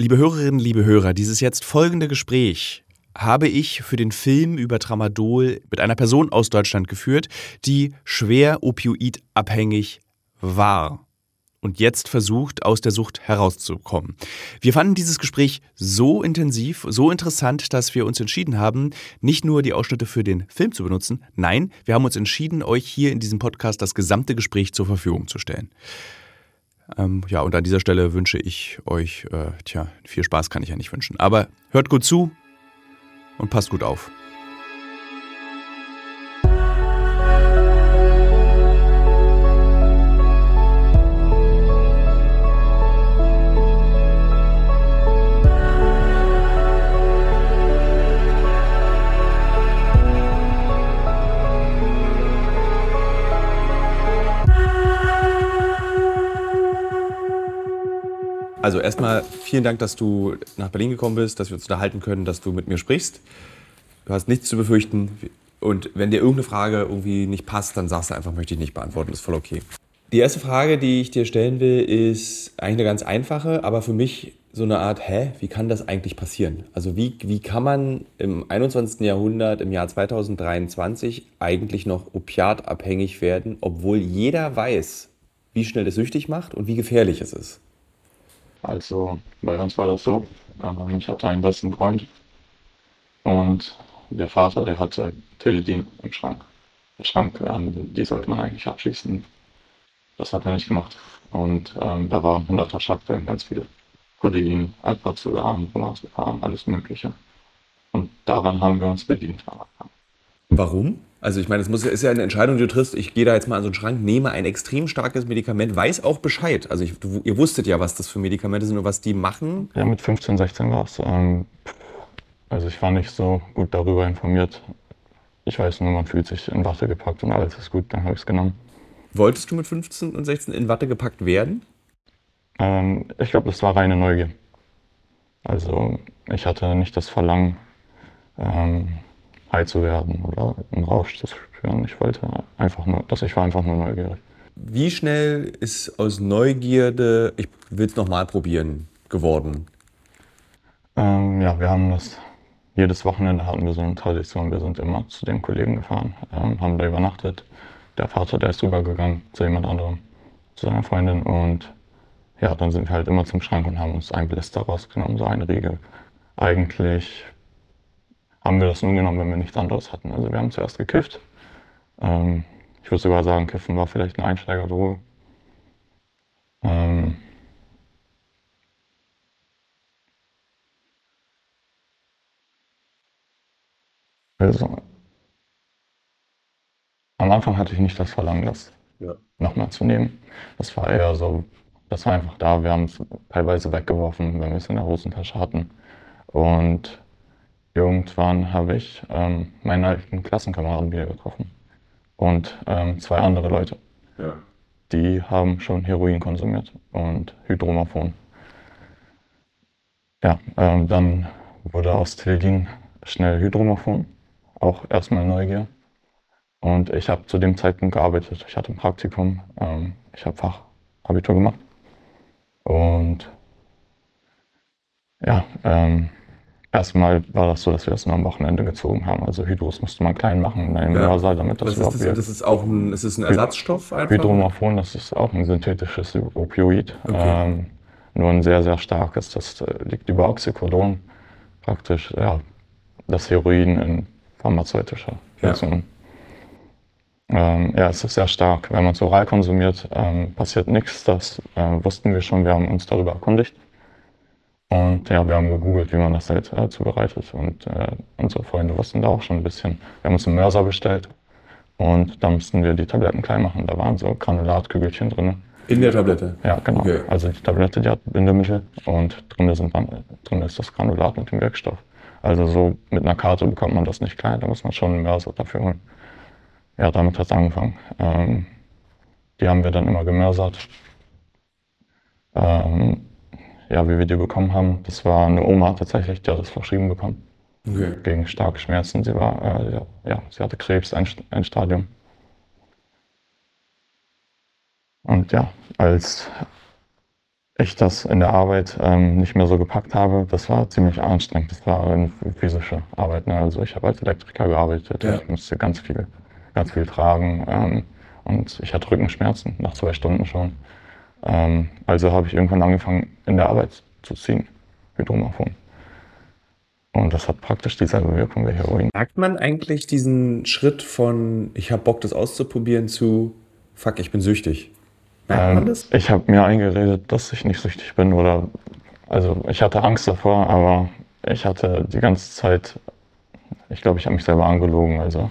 Liebe Hörerinnen, liebe Hörer, dieses jetzt folgende Gespräch habe ich für den Film über Tramadol mit einer Person aus Deutschland geführt, die schwer opioidabhängig war und jetzt versucht, aus der Sucht herauszukommen. Wir fanden dieses Gespräch so intensiv, so interessant, dass wir uns entschieden haben, nicht nur die Ausschnitte für den Film zu benutzen, nein, wir haben uns entschieden, euch hier in diesem Podcast das gesamte Gespräch zur Verfügung zu stellen. Ähm, ja, und an dieser Stelle wünsche ich euch, äh, tja, viel Spaß kann ich ja nicht wünschen. Aber hört gut zu und passt gut auf. Also erstmal vielen Dank, dass du nach Berlin gekommen bist, dass wir uns unterhalten können, dass du mit mir sprichst. Du hast nichts zu befürchten. Und wenn dir irgendeine Frage irgendwie nicht passt, dann sagst du einfach, möchte ich nicht beantworten. Ist voll okay. Die erste Frage, die ich dir stellen will, ist eigentlich eine ganz einfache, aber für mich so eine Art, hä, wie kann das eigentlich passieren? Also wie, wie kann man im 21. Jahrhundert, im Jahr 2023 eigentlich noch opiatabhängig werden, obwohl jeder weiß, wie schnell das süchtig macht und wie gefährlich es ist? Also bei uns war das so, ähm, ich hatte einen besten Freund und der Vater, der hatte Teledin im Schrank. Der Schrank, ähm, die sollte man eigentlich abschließen. Das hat er nicht gemacht. Und ähm, da war 100er Schachteln, ganz viele. Teledin, Alprazolam, Romazepam, alles Mögliche. Und daran haben wir uns bedient. Warum? Also ich meine, es muss, ist ja eine Entscheidung, die du triffst. Ich gehe da jetzt mal an so einen Schrank, nehme ein extrem starkes Medikament, weiß auch Bescheid. Also ich, du, ihr wusstet ja, was das für Medikamente sind und was die machen. Ja, mit 15, 16 war es. Ähm, also ich war nicht so gut darüber informiert. Ich weiß nur, man fühlt sich in Watte gepackt und alles ist gut, dann habe ich es genommen. Wolltest du mit 15 und 16 in Watte gepackt werden? Ähm, ich glaube, das war reine Neugier. Also ich hatte nicht das Verlangen, ähm, high zu werden oder einen Rausch zu spüren. Ich wollte einfach nur, dass ich war einfach nur neugierig. Wie schnell ist aus Neugierde, ich will es nochmal probieren, geworden? Ähm, ja, wir haben das, jedes Wochenende hatten wir so eine Tradition, wir sind immer zu den Kollegen gefahren, ähm, haben da übernachtet. Der Vater, der ist rübergegangen zu jemand anderem, zu seiner Freundin und ja, dann sind wir halt immer zum Schrank und haben uns ein Blister rausgenommen, so eine Riegel. Eigentlich haben wir das nur genommen, wenn wir nichts anderes hatten. Also wir haben zuerst gekifft. Ähm, ich würde sogar sagen, Kiffen war vielleicht eine Einsteigerdroge. Ähm, also, am Anfang hatte ich nicht das Verlangen, das ja. nochmal zu nehmen. Das war eher so, das war einfach da. Wir haben es teilweise weggeworfen, wenn wir es in der Hosentasche hatten. Und irgendwann habe ich ähm, meinen alten Klassenkameraden wieder getroffen und ähm, zwei andere Leute. Ja. Die haben schon Heroin konsumiert und Hydromorphon. Ja, ähm, dann wurde aus Teledin schnell Hydromorphon, auch erstmal Neugier. Und ich habe zu dem Zeitpunkt gearbeitet. Ich hatte ein Praktikum, ähm, ich habe Fachabitur gemacht. Und ja, ähm, Erstmal war das so, dass wir das nur am Wochenende gezogen haben. Also Hydros musste man klein machen in einem ja. Hörsaal, damit das, das überhaupt ist das, das ist auch ein, ist ein Ersatzstoff einfach? Hydromorphon, das ist auch ein synthetisches Opioid. Okay. Ähm, nur ein sehr, sehr starkes. Das äh, liegt über Oxycodon. Praktisch, ja, das Heroin in pharmazeutischer Funktion. Ja. Ähm, ja, es ist sehr stark. Wenn man es oral konsumiert, ähm, passiert nichts. Das äh, wussten wir schon. Wir haben uns darüber erkundigt. Und ja, wir haben gegoogelt, wie man das halt äh, zubereitet. Und äh, unsere Freunde wussten da auch schon ein bisschen. Wir haben uns einen Mörser bestellt und da mussten wir die Tabletten klein machen. Da waren so Granulatkügelchen drin. In der Tablette? Ja, genau. Okay. Also die Tablette, die hat Bindemittel und drin, sind dann, drin ist das Granulat mit dem Wirkstoff. Also so mit einer Karte bekommt man das nicht klein, da muss man schon einen Mörser dafür holen. Ja, damit hat es angefangen. Ähm, die haben wir dann immer gemörsert. Ähm, ja, wie wir die bekommen haben, das war eine Oma tatsächlich, die hat das verschrieben bekommen. Okay. Gegen starke Schmerzen. Sie war, äh, ja, sie hatte Krebs, ein, ein Stadium. Und ja, als ich das in der Arbeit ähm, nicht mehr so gepackt habe, das war ziemlich anstrengend. Das war eine physische Arbeit. Ne? Also ich habe als Elektriker gearbeitet, ja. ich musste ganz viel, ganz viel tragen ähm, und ich hatte Rückenschmerzen nach zwei Stunden schon. Ähm, also habe ich irgendwann angefangen, in der Arbeit zu ziehen, Hydromorphon. Und das hat praktisch dieselbe Wirkung wie Heroin. Merkt man eigentlich diesen Schritt von, ich habe Bock, das auszuprobieren, zu, fuck, ich bin süchtig? Merkt man ähm, das? Ich habe mir eingeredet, dass ich nicht süchtig bin oder also ich hatte Angst davor, aber ich hatte die ganze Zeit, ich glaube, ich habe mich selber angelogen. Also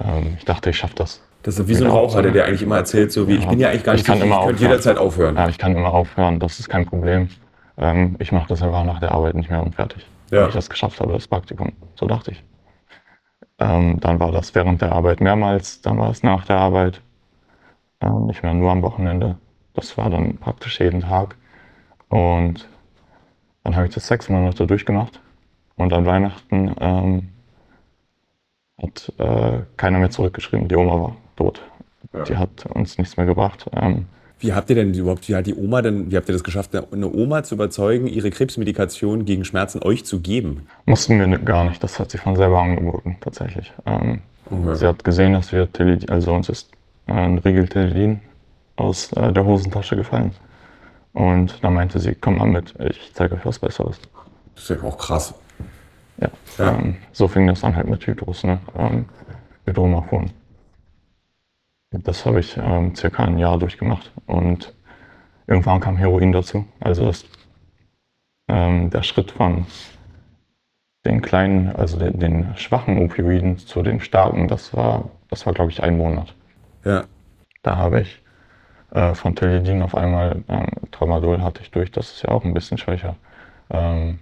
ähm, ich dachte, ich schaffe das. Das ist wie so ein Raucher, der dir eigentlich immer erzählt, so wie ich bin ja eigentlich gar nicht ich kann süchtig, immer ich könnte jederzeit aufhören. Ja, ich kann immer aufhören, das ist kein Problem. Ähm, ich mache das einfach nach der Arbeit nicht mehr und fertig. Ja. Wenn ich das geschafft habe, das Praktikum. So dachte ich. Ähm, dann war das während der Arbeit mehrmals, dann war es nach der Arbeit äh, nicht mehr nur am Wochenende. Das war dann praktisch jeden Tag. Und dann habe ich das sechs Monate durchgemacht. Und an Weihnachten ähm, hat äh, keiner mehr zurückgeschrieben. Die Oma war tot. Ja. Die hat uns nichts mehr gebracht. Ähm, wie habt ihr denn überhaupt, wie hat die Oma denn, wie habt ihr das geschafft, eine Oma zu überzeugen, ihre Krebsmedikation gegen Schmerzen euch zu geben? Mussten wir gar nicht, das hat sie von selber angeboten, tatsächlich. Ähm, okay. Sie hat gesehen, dass wir Teledin, also uns ist ein Riegel Teledin aus äh, der Hosentasche gefallen. Und da meinte sie, komm mal mit, ich zeige euch was Besseres. Das ist ja auch krass. Ja, ja. Ähm, so fing das dann halt mit Hydros, ne? Ähm, Hydromorphon. Das habe ich ähm, circa ein Jahr durchgemacht und irgendwann kam Heroin dazu. Also das, ähm, der Schritt von den kleinen, also den, den, schwachen Opioiden zu den starken, das war, das war glaube ich ein Monat. Ja. Da habe ich äh, von Teledin auf einmal ähm, Tramadol hatte ich durch, das ist ja auch ein bisschen schwächer. Ähm,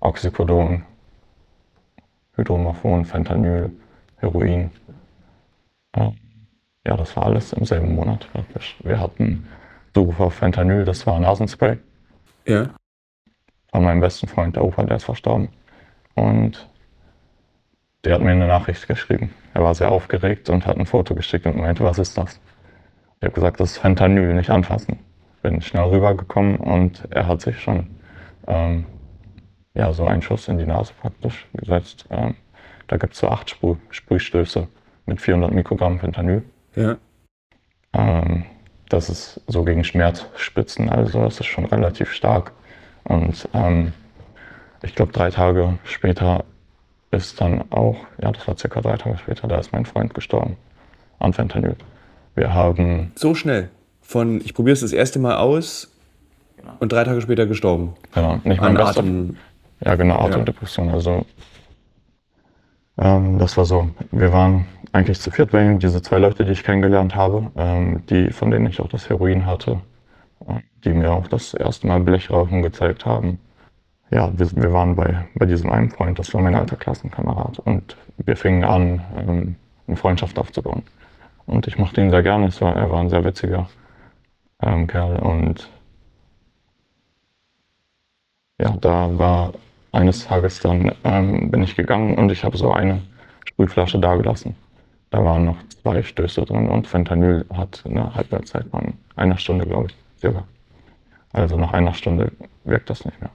Oxycodon, Hydromorphon, Fentanyl, Heroin. Äh, ja, das war alles im selben Monat praktisch. Wir hatten Zugriff auf Fentanyl, das war Nasenspray. Ja. Von meinem besten Freund, der Opa, der ist verstorben. Und der hat mir eine Nachricht geschrieben. Er war sehr aufgeregt und hat ein Foto geschickt und meinte, was ist das? Ich habe gesagt, das ist Fentanyl, nicht anfassen. Bin schnell rübergekommen und er hat sich schon ähm, ja, so einen Schuss in die Nase praktisch gesetzt. Ähm, da gibt es so acht Sprüh Sprühstöße mit 400 Mikrogramm Fentanyl. Ja. Ähm, das ist so gegen Schmerzspitzen, also das ist schon relativ stark. Und ähm, ich glaube, drei Tage später ist dann auch, ja, das war circa drei Tage später, da ist mein Freund gestorben an Fentanyl. Wir haben. So schnell. Von ich probiere es das erste Mal aus genau. und drei Tage später gestorben. Genau, nicht mein bester. Atem. Ja, genau, Atemdepression. Ja. Also, ähm, das war so. Wir waren eigentlich zu viert bei ihm, diese zwei Leute, die ich kennengelernt habe, ähm, die, von denen ich auch das Heroin hatte, äh, die mir auch das erste Mal Blechrauchen gezeigt haben. Ja, wir, wir, waren bei, bei diesem einen Freund, das war mein alter Klassenkamerad. Und wir fingen an, ähm, eine Freundschaft aufzubauen. Und ich mochte ihn sehr gerne, es war, er war ein sehr witziger ähm, Kerl. Und ja, da war eines Tages dann, ähm, bin ich gegangen und ich habe so eine Sprühflasche dagelassen. Da waren noch zwei Stöße drin und Fentanyl hat eine Halbwertszeit von einer Stunde, glaube ich, circa. Also nach einer Stunde wirkt das nicht mehr.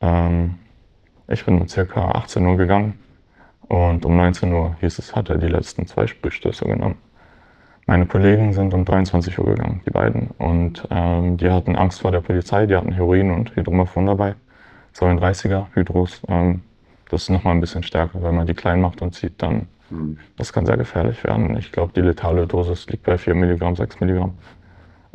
Ähm, ich bin um circa 18 Uhr gegangen und um 19 Uhr hieß es, hat er die letzten zwei Sprühstöße genommen. Meine Kollegen sind um 23 Uhr gegangen, die beiden. Und ähm, die hatten Angst vor der Polizei, die hatten Heroin und Hydromorphon dabei. 32er Hydros. Ähm, das ist nochmal ein bisschen stärker, wenn man die klein macht und zieht, dann hm. das kann sehr gefährlich werden. Ich glaube, die letale Dosis liegt bei 4 Milligramm, 6 Milligramm.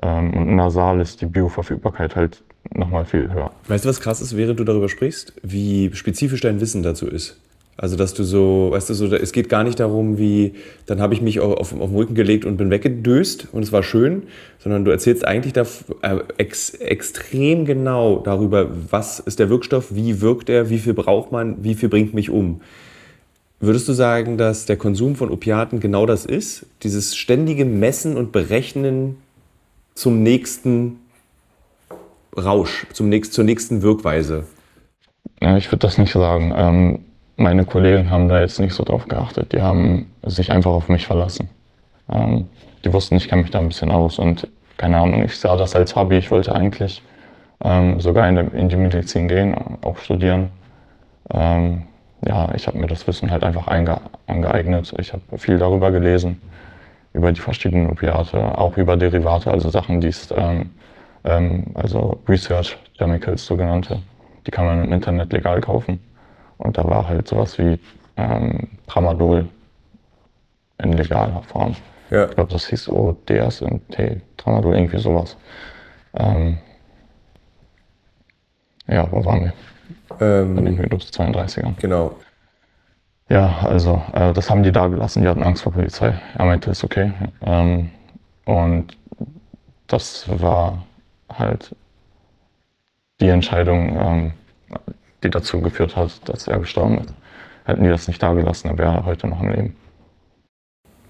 Ähm, und nasal ist die Bioverfügbarkeit halt nochmal viel höher. Weißt du, was krass ist, während du darüber sprichst, wie spezifisch dein Wissen dazu ist? Also, dass du so, weißt du, so, es geht gar nicht darum, wie, dann habe ich mich auf, auf, den Rücken gelegt und bin weggedöst und es war schön, sondern du erzählst eigentlich da, äh, ex, extrem genau darüber, was ist der Wirkstoff, wie wirkt er, wie viel braucht man, wie viel bringt mich um. Würdest du sagen, dass der Konsum von Opiaten genau das ist? Dieses ständige Messen und Berechnen zum nächsten Rausch, zum nächst, zur nächsten Wirkweise? Ja, ich würde das nicht sagen. Ähm meine Kollegen haben da jetzt nicht so drauf geachtet. Die haben sich einfach auf mich verlassen. Ähm, die wussten, ich kenne mich da ein bisschen aus und keine Ahnung, ich sah das als Hobby. Ich wollte eigentlich ähm, sogar in, der, in, die Medizin gehen, auch studieren. Ähm, ja, ich habe mir das Wissen halt einfach angeeignet. Ich habe viel darüber gelesen, über die verschiedenen Opiate, auch über Derivate, also Sachen, die es, ähm, ähm, also Research Chemicals sogenannte, die kann man im Internet legal kaufen. Und da war halt sowas wie ähm, Tramadol in legaler Form. Ja. Ich glaube, das hieß ODSMT, Tramadol, irgendwie sowas. Ähm, ja, wo waren wir? Ähm, Bei den Windows 32ern. Genau. Ja, also äh, das haben die da gelassen. Die hatten Angst vor Polizei. Er meinte, ist okay. Ähm, und das war halt die Entscheidung, ähm, die dazu geführt hat, dass er gestorben ist. Hätten die das nicht da gelassen, dann wäre er heute noch am Leben.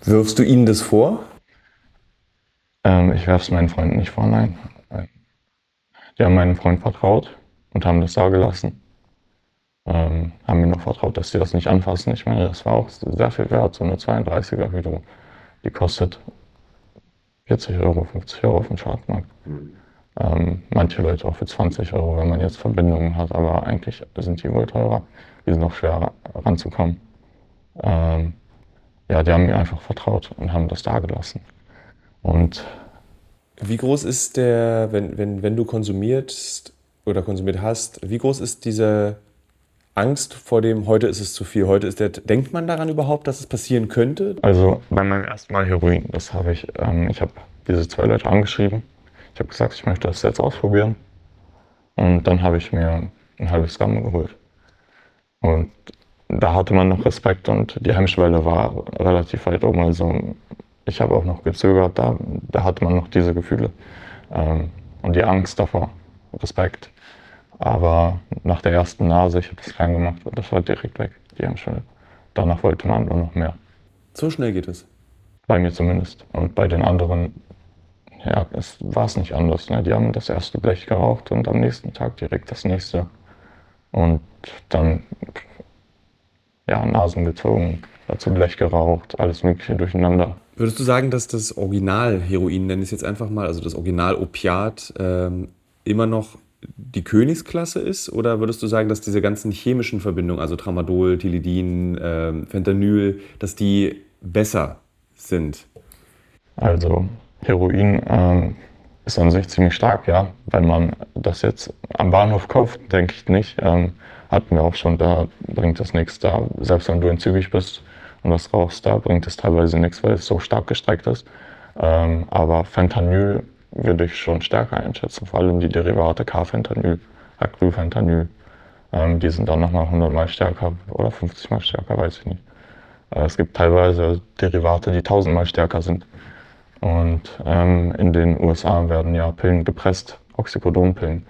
Wirfst du ihnen das vor? Ähm, ich werfe es meinen Freunden nicht vor, nein. Die haben meinem Freund vertraut und haben das da gelassen. Ähm, haben mir noch vertraut, dass sie das nicht anfassen. Ich meine, das war auch sehr viel wert, so eine 32er Hydro. Die kostet 40 Euro, 50 Euro auf dem Schwarzmarkt. Mhm. Ähm, manche Leute auch für 20 Euro, wenn man jetzt Verbindungen hat, aber eigentlich sind die wohl teurer. Die sind auch schwer ranzukommen. Ähm, ja, die haben mir einfach vertraut und haben das da gelassen. Und wie groß ist der, wenn, wenn, wenn du konsumierst oder konsumiert hast, wie groß ist diese Angst vor dem, heute ist es zu viel, heute ist der, denkt man daran überhaupt, dass es passieren könnte? Also bei meinem ersten Mal Heroin, das habe ich, ähm, ich habe diese zwei Leute angeschrieben. Ich habe gesagt, ich möchte das jetzt ausprobieren. Und dann habe ich mir ein halbes Gramm geholt. Und da hatte man noch Respekt und die Hemmschwelle war relativ weit oben. Also ich habe auch noch gezögert, da, da hatte man noch diese Gefühle ähm, und die Angst davor, Respekt. Aber nach der ersten Nase, ich habe das klein gemacht, das war direkt weg, die Hemmschwelle. Danach wollte man nur noch mehr. So schnell geht es? Bei mir zumindest. Und bei den anderen, ja, es war es nicht anders. Ne? Die haben das erste Blech geraucht und am nächsten Tag direkt das nächste. Und dann ja, Nasen gezogen, dazu Blech geraucht, alles Mögliche durcheinander. Würdest du sagen, dass das Original-Heroin, nenne ich es jetzt einfach mal, also das Original-Opiat, ähm, immer noch die Königsklasse ist? Oder würdest du sagen, dass diese ganzen chemischen Verbindungen, also Tramadol, Tilidin, ähm, Fentanyl, dass die besser sind? Also Heroin ähm, ist an sich ziemlich stark, ja. Wenn man das jetzt am Bahnhof kauft, denke ich nicht. Ähm, hatten wir auch schon, da bringt das nichts. Da, selbst wenn du entzügig bist und das rauchst, da bringt es teilweise nichts, weil es so stark gestreckt ist. Ähm, aber Fentanyl würde ich schon stärker einschätzen, vor allem die Derivate K-Fentanyl, Acrylfentanyl. Ähm, die sind dann nochmal 100 mal stärker oder 50 mal stärker, weiß ich nicht. Äh, es gibt teilweise Derivate, die 1000 mal stärker sind. Und ähm, in den USA werden ja Pillen gepresst, Oxycodonpillen.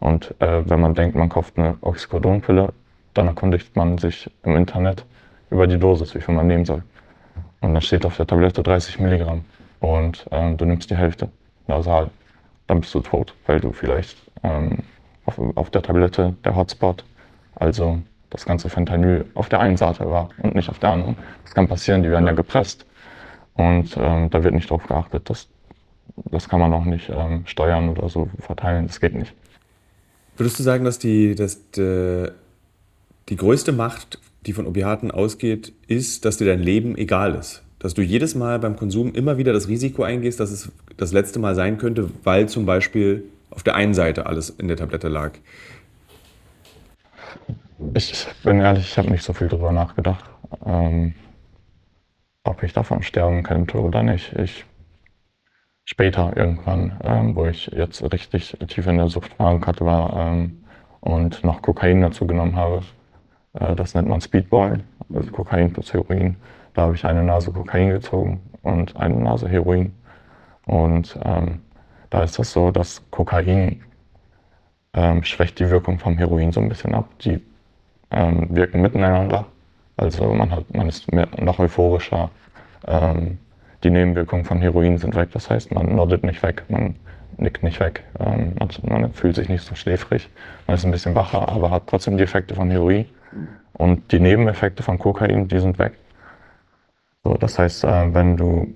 Und äh, wenn man denkt, man kauft eine Oxycodonpille, dann erkundigt man sich im Internet über die Dosis, wie viel man nehmen soll. Und dann steht auf der Tablette 30 Milligramm. Und ähm, du nimmst die Hälfte nasal. Dann bist du tot, weil du vielleicht ähm, auf, auf der Tablette der Hotspot, also das ganze Fentanyl, auf der einen Seite war und nicht auf der anderen. Das kann passieren, die werden ja gepresst. Und ähm, da wird nicht drauf geachtet. Das, das kann man auch nicht ähm, steuern oder so verteilen. Das geht nicht. Würdest du sagen, dass die, dass die, die größte Macht, die von Opiaten ausgeht, ist, dass dir dein Leben egal ist? Dass du jedes Mal beim Konsum immer wieder das Risiko eingehst, dass es das letzte Mal sein könnte, weil zum Beispiel auf der einen Seite alles in der Tablette lag? Ich bin ehrlich, ich habe nicht so viel darüber nachgedacht, ähm, ob ich davon sterben könnte oder nicht. Ich später irgendwann, ähm, wo ich jetzt richtig tief in der hatte war ähm, und noch Kokain dazu genommen habe. Äh, das nennt man Speedball, also Kokain plus Heroin. Da habe ich eine Nase Kokain gezogen und eine Nase Heroin. Und ähm, da ist das so, dass Kokain ähm, schwächt die Wirkung vom Heroin so ein bisschen ab. Die ähm, wirken miteinander. Also man, hat, man ist mehr, noch euphorischer. Ähm, die Nebenwirkungen von Heroin sind weg. Das heißt, man noddet nicht weg, man nickt nicht weg, ähm, man, fühlt sich nicht so schläfrig, man ist ein bisschen wacher, aber hat trotzdem die Effekte von Heroin. Und die Nebeneffekte von Kokain, die sind weg. So, das heißt, äh, wenn du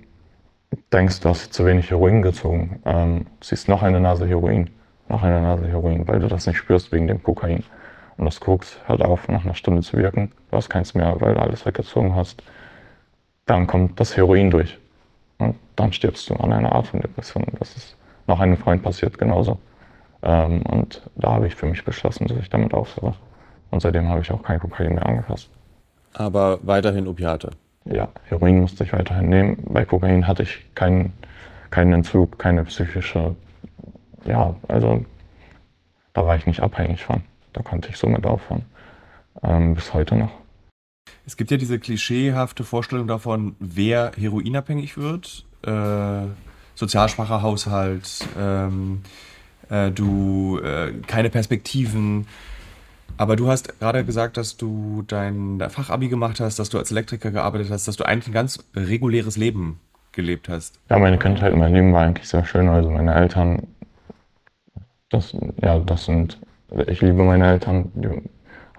denkst, du hast zu wenig Heroin gezogen, ähm, ziehst noch eine Nase Heroin nach einer Nase Heroin, weil du das nicht spürst wegen dem Kokain. Und das Koks hört auf, nach einer Stunde zu wirken. Du hast keins mehr, weil du alles weggezogen hast. Dann kommt das Heroin durch. Und dann stirbst du an einer Art von Depression. Das ist noch einem Freund passiert genauso. Ähm, und da habe ich für mich beschlossen, dass ich damit aufhöre. Und seitdem habe ich auch kein Kokain mehr angefasst. Aber weiterhin Opiate? Ja, Heroin musste ich weiterhin nehmen. Bei Kokain hatte ich keinen, keinen Entzug, keine psychische, ja, also da war ich nicht abhängig von. Da konnte ich somit aufhören. Ähm, bis heute noch. Es gibt ja diese klischeehafte Vorstellung davon, wer heroinabhängig wird. Äh, sozialschwacher Haushalt, ähm, äh, du äh, keine Perspektiven. Aber du hast gerade gesagt, dass du dein Fachabi gemacht hast, dass du als Elektriker gearbeitet hast, dass du eigentlich ein ganz reguläres Leben gelebt hast. Ja, meine Kindheit und mein Leben war eigentlich sehr schön. Also meine Eltern, das, ja, das sind, ich liebe meine Eltern, die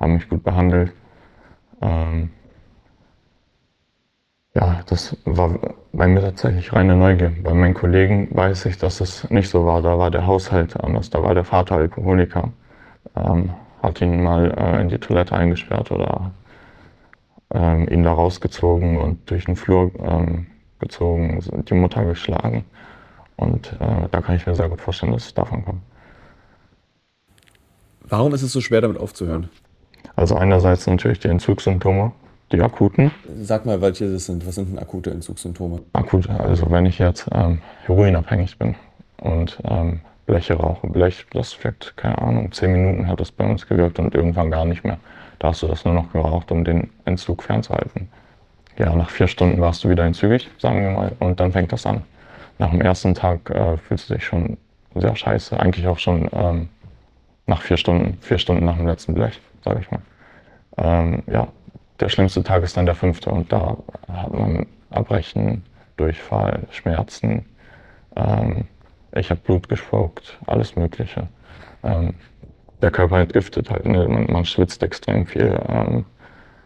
haben mich gut behandelt. Ähm, ja, das war bei mir tatsächlich reine Neugier. Bei meinen Kollegen weiß ich, dass es nicht so war. Da war der Haushalt anders, da war der Vater Alkoholiker. Ähm, hat ihn mal äh, in die Toilette eingesperrt oder ähm, ihn da rausgezogen und durch den Flur ähm, gezogen, die Mutter geschlagen. Und äh, da kann ich mir sehr gut vorstellen, dass es davon kommt. Warum ist es so schwer, damit aufzuhören? Also einerseits natürlich die Entzugssymptome, die akuten. Sag mal, welche das sind. Was sind denn akute Entzugssymptome? Akut, also wenn ich jetzt ähm, heroinabhängig bin und ähm, Bleche rauche. Blech, das wirkt, keine Ahnung, zehn Minuten hat das bei uns gewirkt und irgendwann gar nicht mehr. Da hast du das nur noch geraucht, um den Entzug fernzuhalten. Ja, nach vier Stunden warst du wieder entzügig, sagen wir mal, und dann fängt das an. Nach dem ersten Tag äh, fühlst du dich schon sehr scheiße, eigentlich auch schon ähm, nach vier Stunden, vier Stunden nach dem letzten Blech, sage ich mal. Ähm, ja, der schlimmste Tag ist dann der fünfte und da hat man Erbrechen, Durchfall, Schmerzen, ähm, ich habe Blut gespuckt, alles Mögliche. Ähm, der Körper entgiftet halt, ne? man, man, schwitzt extrem viel. Ähm,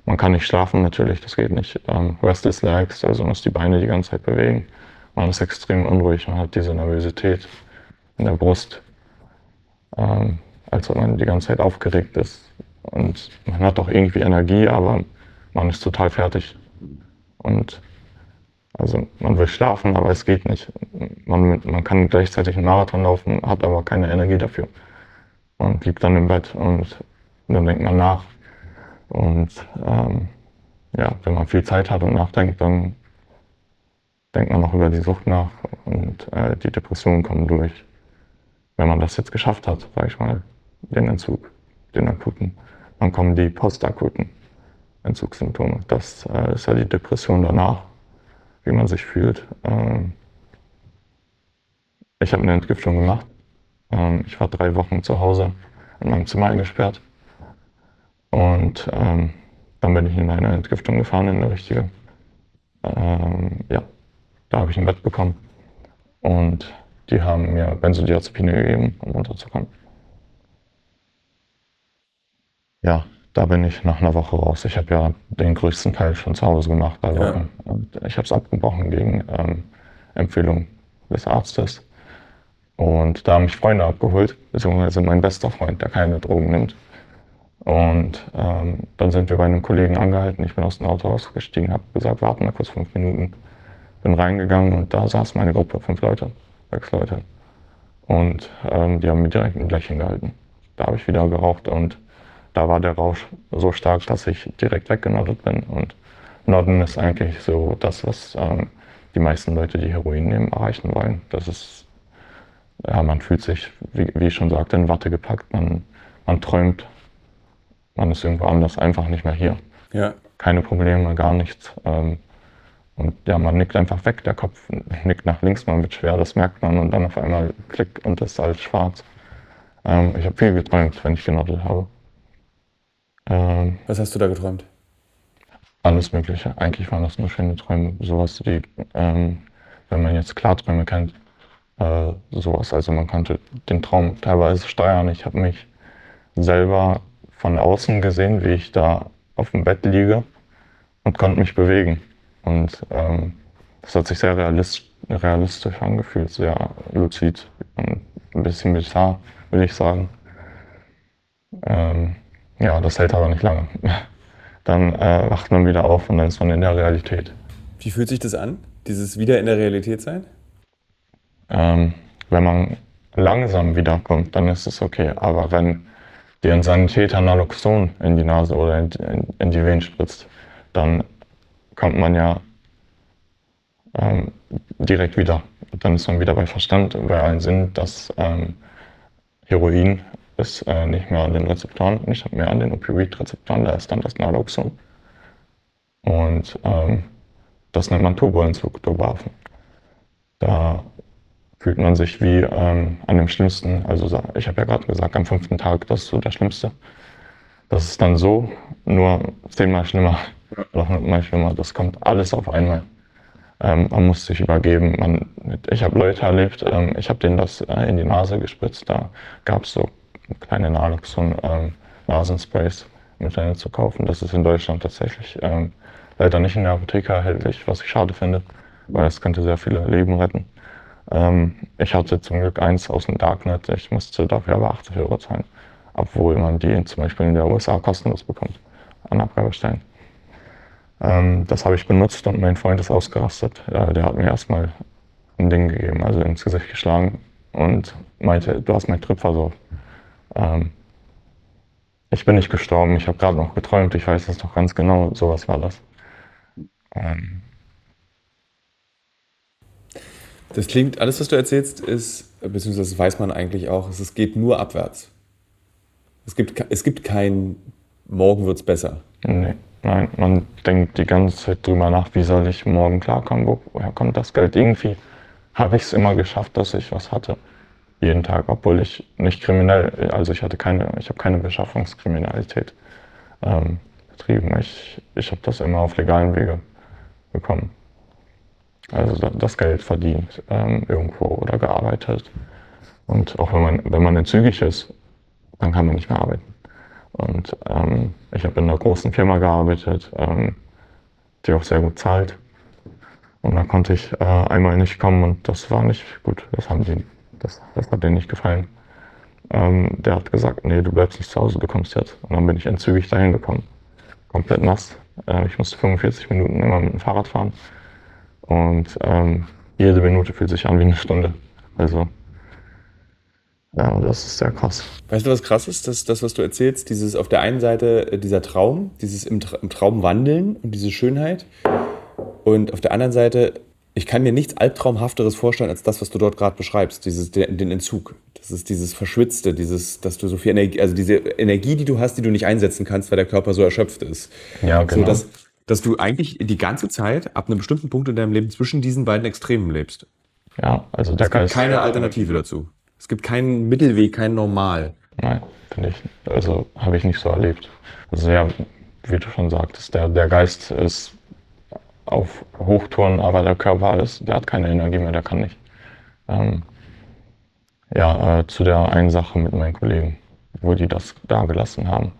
man kann nicht schlafen natürlich, das geht nicht. Ähm, restless legs, also man muss die Beine die ganze Zeit bewegen. Man ist extrem unruhig, man hat diese Nervosität in der Brust, ähm, als ob man die ganze Zeit aufgeregt ist. Und man hat auch irgendwie Energie, aber man ist total fertig. Und also man will schlafen, aber es geht nicht. Man, man kann gleichzeitig einen Marathon laufen, hat aber keine Energie dafür. Man liegt dann im Bett und dann denkt man nach. Und ähm, ja, wenn man viel Zeit hat und nachdenkt, dann denkt man noch über die Sucht nach und äh, die Depressionen kommen durch. Wenn man das jetzt geschafft hat, sage ich mal, den Entzug, den akuten, dann kommen die postakuten Entzugssymptome. Das äh, ist ja die Depression danach wie man sich fühlt. Ähm, ich habe eine Entgiftung gemacht. Ähm, ich war drei Wochen zu Hause in meinem Zimmer eingesperrt. Und ähm, dann bin ich in eine Entgiftung gefahren, in eine richtige. Ähm, ja, da habe ich ein Bett bekommen. Und die haben mir Benzodiazepine gegeben, um runterzukommen. Ja, da bin ich nach einer Woche raus. Ich habe ja den größten Teil schon zu Hause gemacht. Also ja. Ich habe es abgebrochen gegen ähm, Empfehlung des Arztes. Und da haben mich Freunde abgeholt, beziehungsweise mein bester Freund, der keine Drogen nimmt. Und ähm, dann sind wir bei einem Kollegen angehalten. Ich bin aus dem Auto ausgestiegen, habe gesagt, warten wir kurz fünf Minuten. Bin reingegangen und da saß meine Gruppe, fünf Leute, sechs Leute. Und ähm, die haben mir direkt ein Lächeln gehalten. Da habe ich wieder geraucht und da war der Rausch so stark, dass ich direkt weggenoddet bin. Und Nodden ist eigentlich so das, was ähm, die meisten Leute, die Heroin nehmen, erreichen wollen. Das ist, ja, man fühlt sich, wie, wie ich schon sagte, in Watte gepackt. Man, man träumt, man ist irgendwo anders, einfach nicht mehr hier. Ja. Keine Probleme, gar nichts. Ähm, und ja, man nickt einfach weg, der Kopf nickt nach links, man wird schwer, das merkt man und dann auf einmal klick und ist alles schwarz. Ähm, ich habe viel geträumt, wenn ich genoddet habe. Ähm, Was hast du da geträumt? Alles Mögliche. Eigentlich waren das nur schöne Träume. Sowas wie, ähm, wenn man jetzt Klarträume kennt, äh, sowas. Also man konnte den Traum teilweise steuern. Ich habe mich selber von außen gesehen, wie ich da auf dem Bett liege und konnte mich bewegen. Und ähm, das hat sich sehr realistisch, realistisch angefühlt, sehr luzid und ein bisschen bizarr. würde ich sagen. Ähm, ja, das hält aber nicht lange. Dann äh, wacht man wieder auf und dann ist man in der Realität. Wie fühlt sich das an, dieses wieder in der Realität sein? Ähm, wenn man langsam wiederkommt, dann ist es okay. Aber wenn dir ein Sanitäter Naloxon in die Nase oder in, in, in die Venen spritzt, dann kommt man ja ähm, direkt wieder. Dann ist man wieder bei Verstand, bei allen Sinn, dass ähm, Heroin ist äh, nicht mehr an den Rezeptoren, nicht mehr an den Opioid-Rezeptoren, da ist dann das Naloxon. Und ähm, das nennt man Turboentzug, Turbohafen. Da fühlt man sich wie ähm, an dem schlimmsten, also ich habe ja gerade gesagt, am fünften Tag, das ist so der schlimmste. Das ist dann so, nur zehnmal schlimmer oder hundertmal schlimmer. Das kommt alles auf einmal. Ähm, man muss sich übergeben. Man, ich habe Leute erlebt, ähm, ich habe denen das äh, in die Nase gespritzt. Da gab es so kleine Naloxon ähm, Nasensprays mit denen zu kaufen. Das ist in Deutschland tatsächlich ähm, leider nicht in der Apotheke erhältlich, was ich schade finde, weil es könnte sehr viele Leben retten. Ähm, ich hatte zum Glück eins aus dem Darknet. Ich musste dafür aber 80 Euro zahlen, obwohl man die zum Beispiel in der USA kostenlos bekommt an Abgabestellen. Ähm, das habe ich benutzt und mein Freund ist ausgerastet. Äh, der hat mir erstmal ein Ding gegeben, also ins Gesicht geschlagen und meinte, du hast meinen Trip versorgt. Ähm, ich bin nicht gestorben, ich habe gerade noch geträumt, ich weiß es noch ganz genau, sowas war das. Ähm, das klingt, alles was du erzählst, ist, beziehungsweise das weiß man eigentlich auch, es geht nur abwärts. Es gibt, es gibt kein Morgen wird es besser. Nee, nein, man denkt die ganze Zeit drüber nach, wie soll ich morgen klarkommen, woher kommt das Geld? Irgendwie habe ich es immer geschafft, dass ich was hatte jeden Tag, obwohl ich nicht kriminell, also ich hatte keine, ich habe keine Beschaffungskriminalität ähm, betrieben. Ich, ich habe das immer auf legalen Wege bekommen. Also das Geld verdient ähm, irgendwo oder gearbeitet. Und auch wenn man, wenn man entzügig ist, dann kann man nicht mehr arbeiten. Und ähm, ich habe in einer großen Firma gearbeitet, ähm, die auch sehr gut zahlt. Und da konnte ich äh, einmal nicht kommen und das war nicht gut. Das haben die das, das hat denen nicht gefallen. Ähm, der hat gesagt, nee, du bleibst nicht zu Hause, du kommst jetzt. Und dann bin ich entzügig dahin gekommen. Komplett nass. Äh, ich musste 45 Minuten immer mit dem Fahrrad fahren. Und ähm, jede Minute fühlt sich an wie eine Stunde. Also, ja, das ist sehr krass. Weißt du, was krass ist? Das, das was du erzählst, dieses auf der einen Seite äh, dieser Traum, dieses im, Tra im Traum wandeln und diese Schönheit. Und auf der anderen Seite ich kann mir nichts Albtraumhafteres vorstellen als das, was du dort gerade beschreibst, dieses, den Entzug. Das ist dieses Verschwitzte, dieses, dass du so viel Energie, also diese Energie, die du hast, die du nicht einsetzen kannst, weil der Körper so erschöpft ist. Ja, genau. So, dass, dass du eigentlich die ganze Zeit ab einem bestimmten Punkt in deinem Leben zwischen diesen beiden Extremen lebst. Ja, also der Es gibt keine Alternative dazu. Es gibt keinen Mittelweg, kein Normal. Nein, finde ich. Also habe ich nicht so erlebt. Also ja, wie du schon sagtest, der, der Geist ist auf Hochtouren, aber der Körper ist, der hat keine Energie mehr, der kann nicht. Ähm, ja, äh, zu der einen Sache mit meinen Kollegen, wo die das da gelassen haben.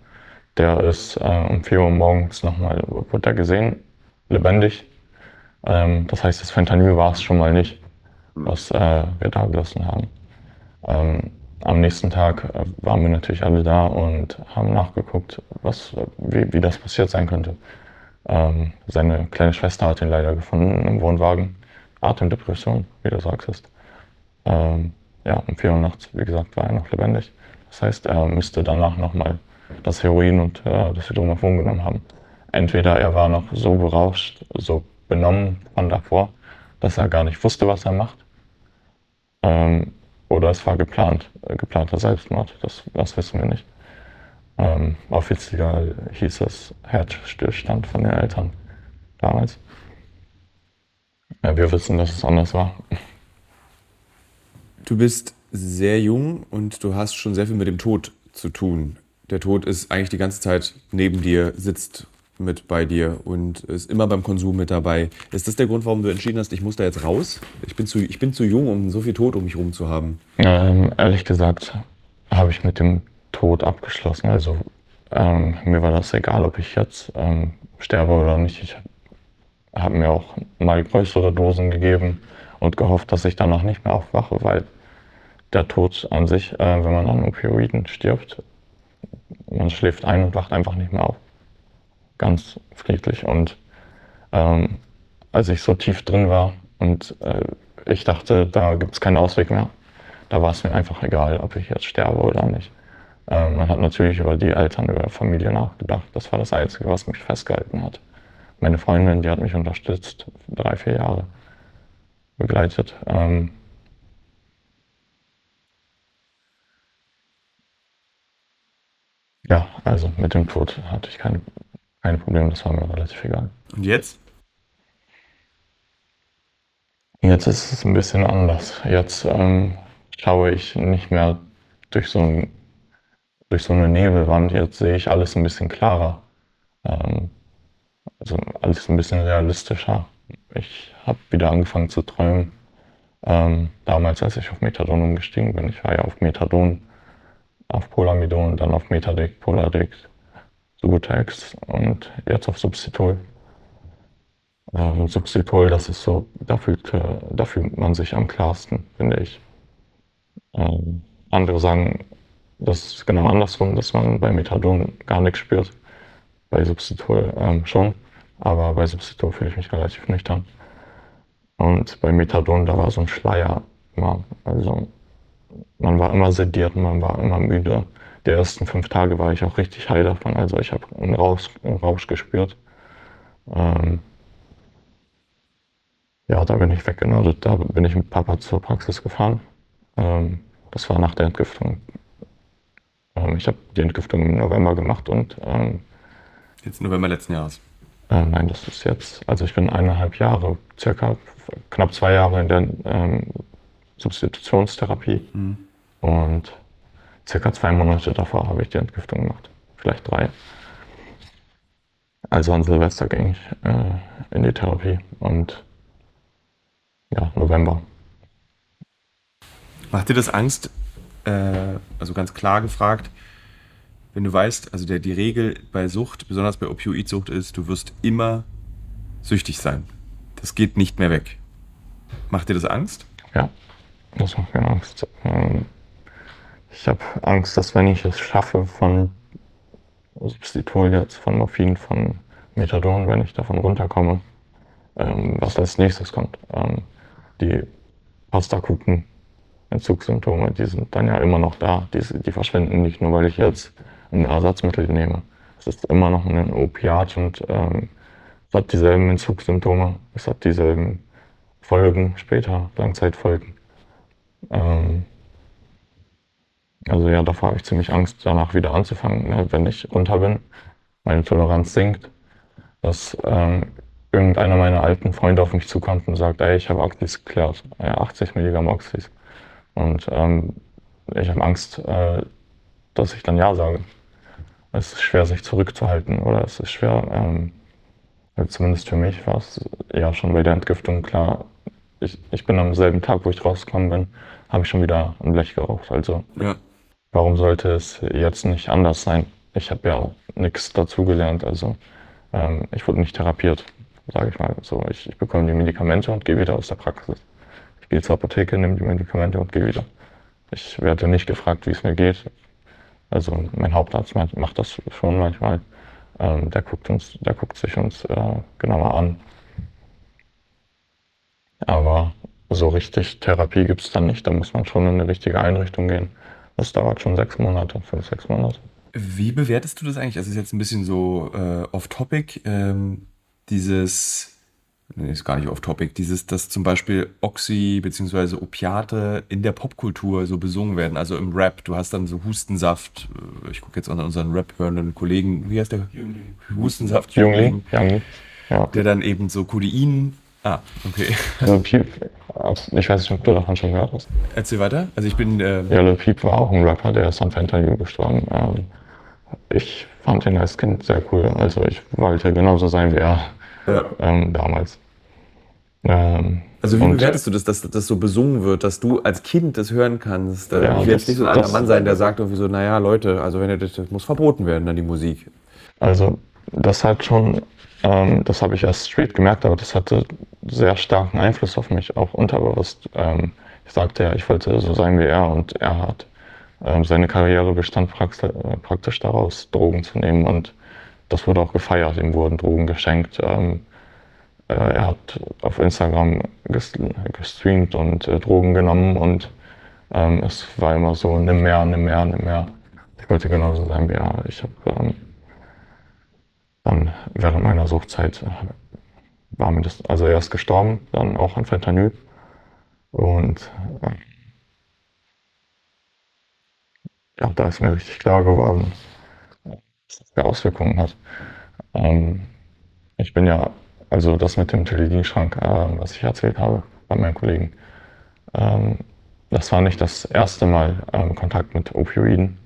Der ist äh, um 4 Uhr morgens nochmal, wurde er gesehen, lebendig. Ähm, das heißt, das Fentanyl war es schon mal nicht, was äh, wir da gelassen haben. Ähm, am nächsten Tag äh, waren wir natürlich alle da und haben nachgeguckt, was, wie, wie das passiert sein könnte. Ähm, seine kleine Schwester hat ihn leider gefunden im Wohnwagen. Atemdepression, wie du sagst. Ähm, ja, um 4 Uhr nachts, wie gesagt, war er noch lebendig. Das heißt, er müsste danach nochmal das Heroin und äh, das Hydromaphon genommen haben. Entweder er war noch so berauscht, so benommen von davor, dass er gar nicht wusste, was er macht. Ähm, oder es war geplant, äh, geplanter Selbstmord. Das, das wissen wir nicht. Ähm, offiziell hieß es Herzstillstand von den Eltern damals. Ja, wir wissen, dass es anders war. Du bist sehr jung und du hast schon sehr viel mit dem Tod zu tun. Der Tod ist eigentlich die ganze Zeit neben dir, sitzt mit bei dir und ist immer beim Konsum mit dabei. Ist das der Grund, warum du entschieden hast, ich muss da jetzt raus? Ich bin zu, ich bin zu jung, um so viel Tod um mich herum zu haben. Ähm, ehrlich gesagt habe ich mit dem Tod abgeschlossen. Also ähm, mir war das egal, ob ich jetzt ähm, sterbe oder nicht. Ich habe mir auch mal größere Dosen gegeben und gehofft, dass ich danach nicht mehr aufwache, weil der Tod an sich, äh, wenn man an Opioiden stirbt. Man schläft ein und wacht einfach nicht mehr auf. Ganz friedlich. Und ähm, als ich so tief drin war und äh, ich dachte, da gibt es keinen Ausweg mehr, da war es mir einfach egal, ob ich jetzt sterbe oder nicht. Ähm, man hat natürlich über die Eltern, über die Familie nachgedacht. Das war das Einzige, was mich festgehalten hat. Meine Freundin, die hat mich unterstützt, drei, vier Jahre begleitet. Ähm, ja, also mit dem Tod hatte ich keine, keine Probleme, das war mir relativ egal. Und jetzt? Jetzt ist es ein bisschen anders. Jetzt ähm, schaue ich nicht mehr durch so, ein, durch so eine Nebelwand. Jetzt sehe ich alles ein bisschen klarer. Ähm, also alles ein bisschen realistischer. Ich habe wieder angefangen zu träumen. Ähm, damals, als ich auf Methadon umgestiegen bin, ich war ja auf Methadon, auf Polamidon, dann auf Metadic, Poladic, Subutex und jetzt auf Substitul. Ähm, Substitul, das ist so, da fühlt, äh, da fühlt man sich am klarsten, finde ich. Ähm, andere sagen, das ist genau andersrum, dass man bei Methadon gar nichts spürt. Bei Substitul ähm, schon, aber bei Substitul fühle ich mich relativ nüchtern. Und bei Methadon, da war so ein Schleier immer. Also man war immer sediert, man war immer müde. Die ersten fünf Tage war ich auch richtig heil davon. Also ich habe einen Rausch, einen Rausch gespürt. Ähm ja, da bin ich weggenordet. Da bin ich mit Papa zur Praxis gefahren. Ähm das war nach der Entgiftung. Ähm ich habe die Entgiftung im November gemacht und ähm Jetzt November letzten Jahres. Äh, nein, das ist jetzt, also ich bin eineinhalb Jahre, circa knapp zwei Jahre in der ähm, Substitutionstherapie mhm. und circa zwei Monate davor habe ich die Entgiftung gemacht, vielleicht drei. Also an Silvester ging ich äh, in die Therapie und ja, November. Macht dir das Angst, äh, also ganz klar gefragt, wenn du weißt, also der, die Regel bei Sucht, besonders bei Opioidsucht ist, du wirst immer süchtig sein. Das geht nicht mehr weg. Macht dir das Angst? Ja, das macht mir Angst. Ähm, ich habe Angst, dass wenn ich es schaffe, von Substitul jetzt, von Morphin, von Methadon, wenn ich davon runterkomme, ähm, was als nächstes kommt. Ähm, die postakuten Entzugssymptome, die sind dann ja immer noch da. Die, die verschwinden nicht nur, weil ich jetzt ein Ersatzmittel nehme. Es ist immer noch ein Opiat und ähm, es hat dieselben Entzugssymptome, es hat dieselben Folgen später, Langzeitfolgen. Ähm, also ja, davor habe ich ziemlich Angst, danach wieder anzufangen, ne, wenn ich runter bin, meine Toleranz sinkt, dass ähm, irgendeiner meiner alten Freunde auf mich zukommt und sagt, ey, ich habe Oxys geklärt, ja, 80 Milligramm Oxys. Und ähm, ich habe Angst, äh, dass ich dann Ja sage es ist schwer, sich zurückzuhalten oder es ist schwer, ähm, also zumindest für mich war es ja schon bei der Entgiftung klar. Ich, ich bin am selben Tag, wo ich rausgekommen bin, habe ich schon wieder ein Blech geraucht. Also ja. warum sollte es jetzt nicht anders sein? Ich habe ja nichts dazugelernt. Also ähm, ich wurde nicht therapiert, sage ich mal. So, ich, ich bekomme die Medikamente und gehe wieder aus der Praxis. Gehe zur Apotheke, nehme die Medikamente und gehe wieder. Ich werde nicht gefragt, wie es mir geht. Also mein Hauptarzt macht das schon manchmal. Ähm, der, guckt uns, der guckt sich uns äh, genauer an. Aber so richtig Therapie gibt es dann nicht. Da muss man schon in eine richtige Einrichtung gehen. Das dauert schon sechs Monate, fünf, sechs Monate. Wie bewertest du das eigentlich? Das ist jetzt ein bisschen so äh, off-topic. Ähm, dieses nee, ist gar nicht off-topic, dieses, dass zum Beispiel Oxy bzw. Opiate in der Popkultur so besungen werden, also im Rap. Du hast dann so Hustensaft, äh, ich gucke jetzt an unseren Rap-hörenden Kollegen, wie heißt der? Jungling. Hustensaft Jungling, Jungling. Ja. der dann eben so Codein Ah, okay. Lil Peep, ich weiß nicht, ob du davon schon gehört hast. Erzähl weiter. Also ich bin. Äh ja, Lil Peep war auch ein Rapper, der ist an Fentanyl gestorben. Ähm, ich fand ihn als Kind sehr cool. Also ich wollte genauso sein wie er ja. ähm, damals. Ähm, also wie bewertest du das, dass das so besungen wird, dass du als Kind das hören kannst? Äh, ja, ich will jetzt nicht so ein alter Mann sein, der sagt irgendwie so, naja Leute, also wenn ihr das, das muss verboten werden, dann die Musik. Also das hat schon, ähm, das habe ich erst spät gemerkt, aber das hatte sehr starken Einfluss auf mich, auch unterbewusst. Ähm, ich sagte ja, ich wollte so sein wie er und er hat ähm, seine Karriere bestand praktisch, äh, praktisch daraus, Drogen zu nehmen und das wurde auch gefeiert. Ihm wurden Drogen geschenkt. Ähm, äh, er hat auf Instagram gestreamt und äh, Drogen genommen und ähm, es war immer so, nimm mehr, nimm mehr, nimm mehr. Ich wollte genauso sein wie er. Ich habe ähm, dann während meiner Suchtzeit äh, war mir das, also er ist gestorben, dann auch an Fentanyl. Und äh, ja, da ist mir richtig klar geworden, was für Auswirkungen hat. Ähm, ich bin ja, also das mit dem Teledin-Schrank, äh, was ich erzählt habe bei meinen Kollegen, ähm, das war nicht das erste Mal ähm, Kontakt mit Opioiden.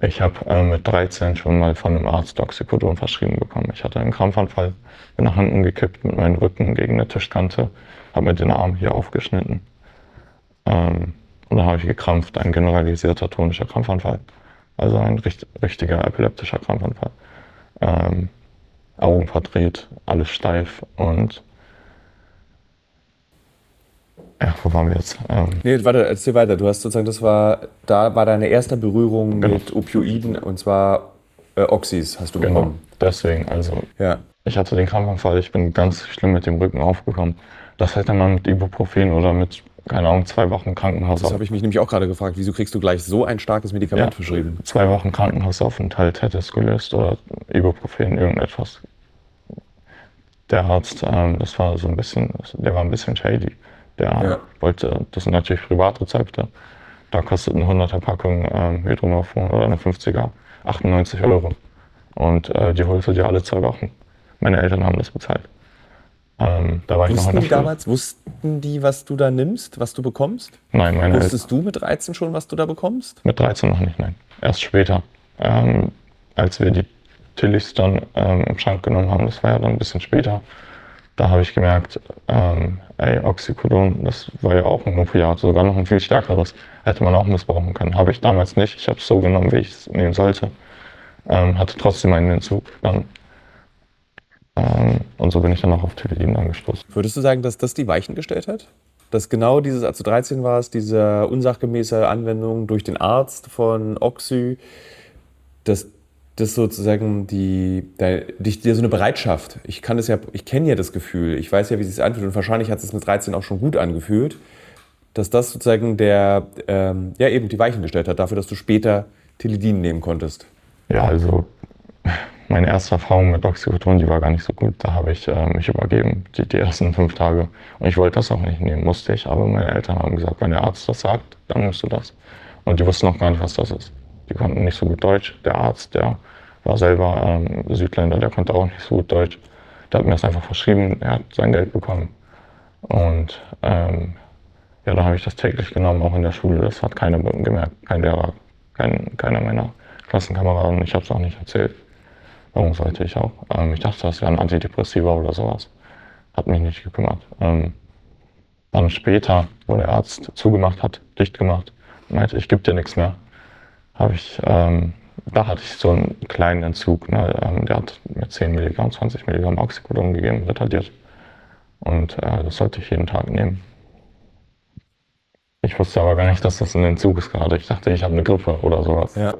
Ich habe äh, mit 13 schon mal von einem Arzt Oxycodon verschrieben bekommen. Ich hatte einen Krampfanfall, bin nach hinten gekippt mit meinem Rücken gegen eine Tischkante, habe mir den Arm hier aufgeschnitten. Ähm, und dann habe ich gekrampft, ein generalisierter tonischer Krampfanfall. Also ein richt richtiger epileptischer Krampfanfall. Ähm, Augen verdreht, alles steif und ja, wo waren wir jetzt? Ähm, nee, warte, erzähl weiter. Du hast sozusagen, das war, da war deine erste Berührung genau. mit Opioiden und zwar äh, Oxys hast du genau, bekommen. Deswegen, also ja. ich hatte den Krampfanfall, ich bin ganz schlimm mit dem Rücken aufgekommen. Das hätte man mit Ibuprofen oder mit, keine Ahnung, zwei Wochen Krankenhaus. Das habe ich mich nämlich auch gerade gefragt. Wieso kriegst du gleich so ein starkes Medikament ja, verschrieben? Zwei Wochen Krankenhausaufenthalt hätte es gelöst oder Ibuprofen, irgendetwas. Der Arzt, ähm, das war so ein bisschen, der war ein bisschen shady. Der ja. wollte, das sind natürlich Privatrezepte. Da kostet eine 100er Packung ähm, Hydromorphon oder eine 50er 98 Euro. Und äh, die holst du dir alle zwei Wochen. Meine Eltern haben das bezahlt. Ähm, da war wussten ich noch die damals, wussten die, was du da nimmst, was du bekommst? Nein, meine Wusstest Eltern. du mit 13 schon, was du da bekommst? Mit 13 noch nicht, nein. Erst später. Ähm, als wir die Tillys dann ähm, im Schrank genommen haben, das war ja dann ein bisschen später, da habe ich gemerkt, ähm, ey, Oxycodon, das war ja auch ein Opiat, sogar noch ein viel stärkeres, hätte man auch missbrauchen können. Habe ich damals nicht. Ich habe es so genommen, wie ich es nehmen sollte. Ähm, hatte trotzdem einen Entzug dann. Ähm, und so bin ich dann auch auf Teledin angestoßen. Würdest du sagen, dass das die Weichen gestellt hat? Dass genau dieses, als du 13 warst, diese unsachgemäße Anwendung durch den Arzt von Oxy, dass das sozusagen die, die, die, so eine Bereitschaft. Ich kann das ja, ich kenne ja das Gefühl, ich weiß ja, wie es sich anfühlt und wahrscheinlich hat es mit 13 auch schon gut angefühlt, dass das sozusagen der, ähm, ja eben die Weichen gestellt hat dafür, dass du später Teledin nehmen konntest. Ja, also meine erste Erfahrung mit Oxycodon, die war gar nicht so gut. Da habe ich äh, mich übergeben, die, die ersten fünf Tage. Und ich wollte das auch nicht nehmen, musste ich. Aber meine Eltern haben gesagt, wenn der Arzt das sagt, dann nimmst du das. Und die wussten noch gar nicht, was das ist. Die konnten nicht so gut Deutsch. Der Arzt, der war selber ähm, Südländer, der konnte auch nicht so gut Deutsch. Der hat mir das einfach verschrieben, er hat sein Geld bekommen. Und ähm, ja, da habe ich das täglich genommen, auch in der Schule. Das hat keiner gemerkt, kein Lehrer, kein, keiner meiner Klassenkameraden. Ich habe es auch nicht erzählt. Warum sollte ich auch? Ähm, ich dachte, das wäre ein Antidepressiva oder sowas. Hat mich nicht gekümmert. Ähm, dann später, wo der Arzt zugemacht hat, dicht gemacht, meinte, ich gebe dir nichts mehr, habe ich ähm, da hatte ich so einen kleinen Entzug. Ne? Ähm, der hat mir 10 Milligramm, 20 Milligramm Oxycodon gegeben, retardiert. Und äh, das sollte ich jeden Tag nehmen. Ich wusste aber gar nicht, dass das ein Entzug ist gerade. Ich dachte, ich habe eine Grippe oder sowas. Ja.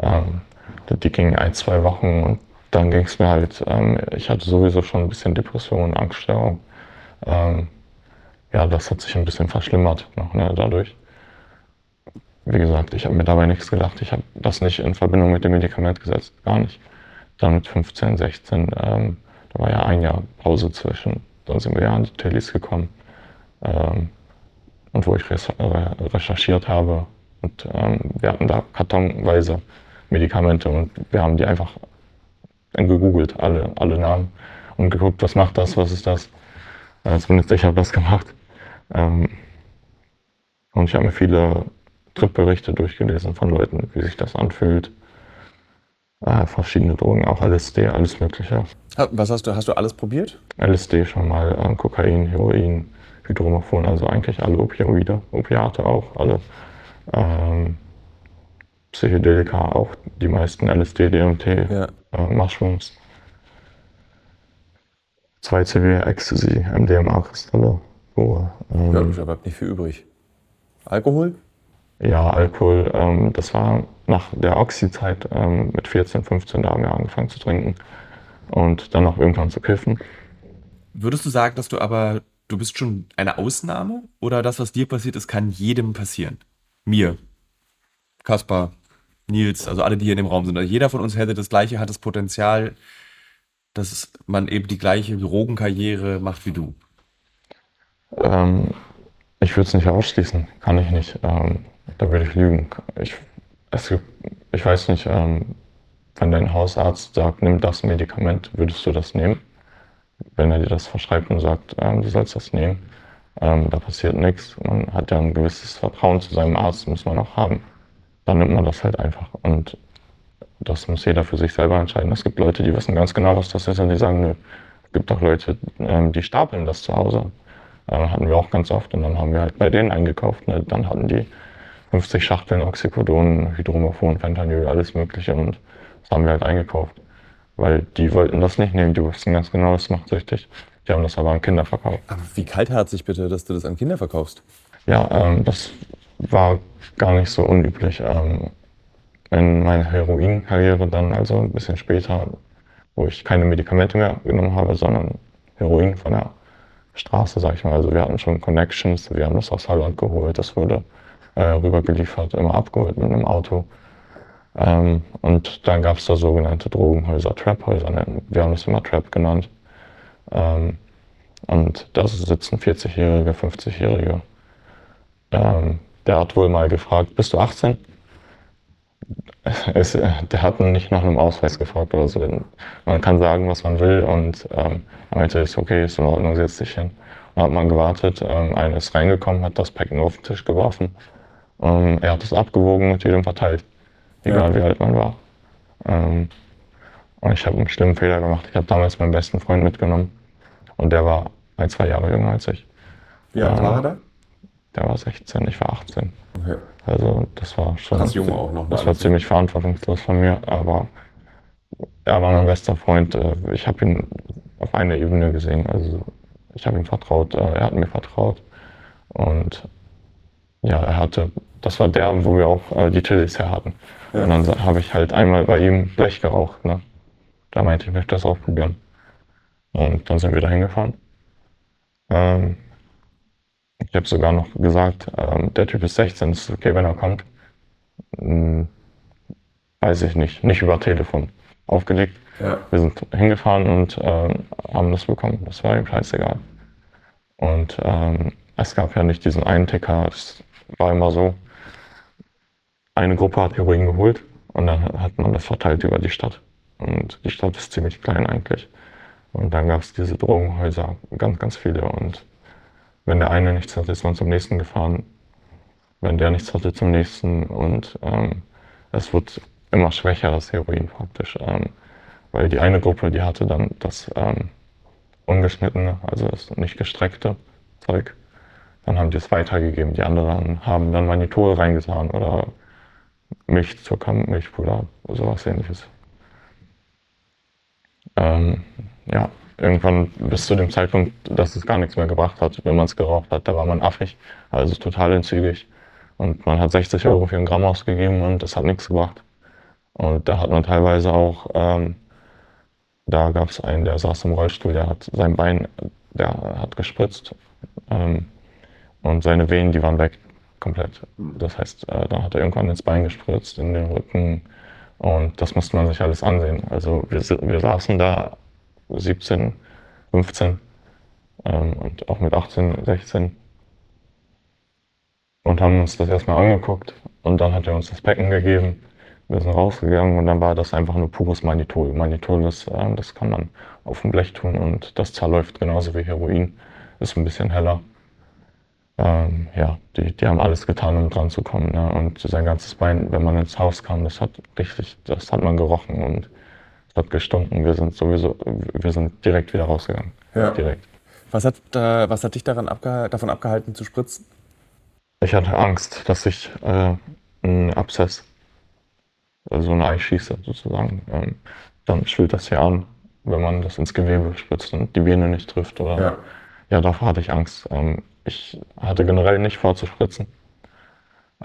Ähm, die ging ein, zwei Wochen und dann ging es mir halt, ähm, ich hatte sowieso schon ein bisschen Depression, Angststörung. Ähm, ja, das hat sich ein bisschen verschlimmert noch ne, dadurch wie gesagt, ich habe mir dabei nichts gedacht. Ich habe das nicht in Verbindung mit dem Medikament gesetzt, gar nicht. Dann mit 15, 16, ähm, da war ja ein Jahr Pause zwischen. Dann sind wir ja an die Telis gekommen. Ähm, und wo ich recherchiert habe. Und ähm, wir hatten da kartonweise Medikamente und wir haben die einfach gegoogelt, alle, alle Namen, und geguckt, was macht das, was ist das. Äh, zumindest ich habe das gemacht. Ähm, und ich habe mir viele Tripberichte durchgelesen von Leuten, wie sich das anfühlt. Äh, verschiedene Drogen, auch LSD, alles Mögliche. Was hast du, hast du alles probiert? LSD schon mal, äh, Kokain, Heroin, Hydromorphon, also eigentlich alle Opioide, Opiate auch, alle. Ähm, Psychedelika auch, die meisten LSD, DMT, ja. Äh, Mushrooms. 2CW, Ecstasy, MDMA-Kristalle. Oh, ähm, ja, ich habe nicht viel übrig. Alkohol? Ja, Alkohol. Ähm, das war nach der Oxy-Zeit ähm, mit 14, 15, da haben wir angefangen zu trinken und dann auch irgendwann zu kiffen. Würdest du sagen, dass du aber, du bist schon eine Ausnahme oder das, was dir passiert ist, kann jedem passieren? Mir, Kaspar, Nils, also alle, die hier in dem Raum sind. Also jeder von uns hätte das gleiche, hat das Potenzial, dass man eben die gleiche Drogenkarriere macht wie du. Ähm, ich würde es nicht ausschließen, kann ich nicht. Ähm, da würde ich lügen. Ich, es, ich weiß nicht, ähm, wenn dein Hausarzt sagt, nimm das Medikament, würdest du das nehmen? Wenn er dir das verschreibt und sagt, ähm, du sollst das nehmen, ähm, da passiert nichts. Man hat ja ein gewisses Vertrauen zu seinem Arzt, muss man auch haben. Dann nimmt man das halt einfach. Und das muss jeder für sich selber entscheiden. Es gibt Leute, die wissen ganz genau, was das ist und die sagen, nö. Es gibt auch Leute, ähm, die stapeln das zu Hause. Äh, hatten wir auch ganz oft und dann haben wir halt bei denen eingekauft. Ne? Dann hatten die 50 Schachteln Oxycodon, Hydromophon, Fentanyl, alles Mögliche und das haben wir halt eingekauft. Weil die wollten das nicht nehmen, die wussten ganz genau, das macht süchtig. Die haben das aber an Kinder verkauft. Aber wie kaltherzig bitte, dass du das an Kinder verkaufst? Ja, ähm, das war gar nicht so unüblich. Ähm, in meiner Heroinkarriere dann, also ein bisschen später, wo ich keine Medikamente mehr genommen habe, sondern Heroin von der Straße, sag ich mal. Also wir hatten schon Connections, wir haben das aus Holland geholt, das wurde äh, rübergeliefert, immer abgeholt mit einem Auto. Ähm, und dann gab es da sogenannte Drogenhäuser, Trap-Häuser, wir haben das immer Trap genannt. Ähm, und da sitzen 40-Jährige, 50-Jährige. Ähm, der hat wohl mal gefragt, bist du 18? Es, der hat nicht nach einem Ausweis gefragt oder so. Man kann sagen, was man will und ähm, er meinte, ist okay, ist in Ordnung, setz dich hin. Dann hat man gewartet, ähm, einer ist reingekommen, hat das Packen auf den Tisch geworfen. Ähm, er hat es abgewogen und jedem verteilt, egal ja. wie alt man war. Ähm, und ich habe einen schlimmen Fehler gemacht. Ich habe damals meinen besten Freund mitgenommen und der war ein, zwei Jahre jünger als ich. Wie alt war er da? Der war 16, ich war 18. Okay. Also das war schon. Krass jung auch noch. Das war ziemlich verantwortungslos von mir, aber er war mein bester Freund. Äh, ich habe ihn auf einer Ebene gesehen. Also ich habe ihm vertraut, äh, er hat mir vertraut. Und ja, er hatte, das war der, wo wir auch äh, die Chilis her hatten. Ja. Und dann habe ich halt einmal bei ihm Blech geraucht. Ne? Da meinte ich, ich möchte das ausprobieren. Und dann sind wir da hingefahren. Ähm, ich habe sogar noch gesagt, ähm, der Typ ist 16, ist okay, wenn er kommt. Hm, weiß ich nicht, nicht über Telefon. Aufgelegt. Ja. Wir sind hingefahren und äh, haben das bekommen. Das war ihm scheißegal. Und ähm, es gab ja nicht diesen einen Ticker. Es war immer so, eine Gruppe hat Heroin geholt und dann hat man das verteilt über die Stadt. Und die Stadt ist ziemlich klein eigentlich. Und dann gab es diese Drogenhäuser, ganz, ganz viele. Und wenn der eine nichts hatte, ist man zum nächsten gefahren. Wenn der nichts hatte, zum nächsten. Und ähm, es wird immer schwächer, das Heroin praktisch. Ähm, weil die eine Gruppe, die hatte dann das ähm, ungeschnittene, also das nicht gestreckte Zeug. Dann haben die es weitergegeben. Die anderen haben dann Manitol reingetan oder Milch, Zucker, Milchpuder, sowas ähnliches. Ähm, ja, irgendwann bis zu dem Zeitpunkt, dass es gar nichts mehr gebracht hat, wenn man es geraucht hat, da war man affig, also total entzügig. Und man hat 60 Euro für ein Gramm ausgegeben und das hat nichts gebracht. Und da hat man teilweise auch, ähm, da gab es einen, der saß im Rollstuhl, der hat sein Bein, der hat gespritzt ähm, und seine Venen, die waren weg, komplett. Das heißt, äh, dann hat er irgendwann ins Bein gespritzt, in den Rücken und das musste man sich alles ansehen. Also wir, wir saßen da 17, 15 ähm, und auch mit 18, 16 und haben uns das erstmal angeguckt und dann hat er uns das Becken gegeben. Wir sind rausgegangen und dann war das einfach nur pures Manitol. Manitol ist, äh, das kann man auf dem Blech tun und das zerläuft genauso wie Heroin. Ist ein bisschen heller. Ähm, ja, die, die haben alles getan, um dran zu kommen. Ne? Und sein ganzes Bein, wenn man ins Haus kam, das hat richtig, das hat man gerochen und hat gestunken. Wir sind sowieso, wir sind direkt wieder rausgegangen. Ja. Direkt. Was hat, äh, was hat dich daran abgeha davon abgehalten zu spritzen? Ich hatte Angst, dass ich äh, einen Abszess, also eine Ei schieße sozusagen. Ähm, dann schwillt das hier an, wenn man das ins Gewebe spritzt und die Vene nicht trifft. Oder, ja. ja, davor hatte ich Angst. Ähm, ich hatte generell nicht vor zu spritzen.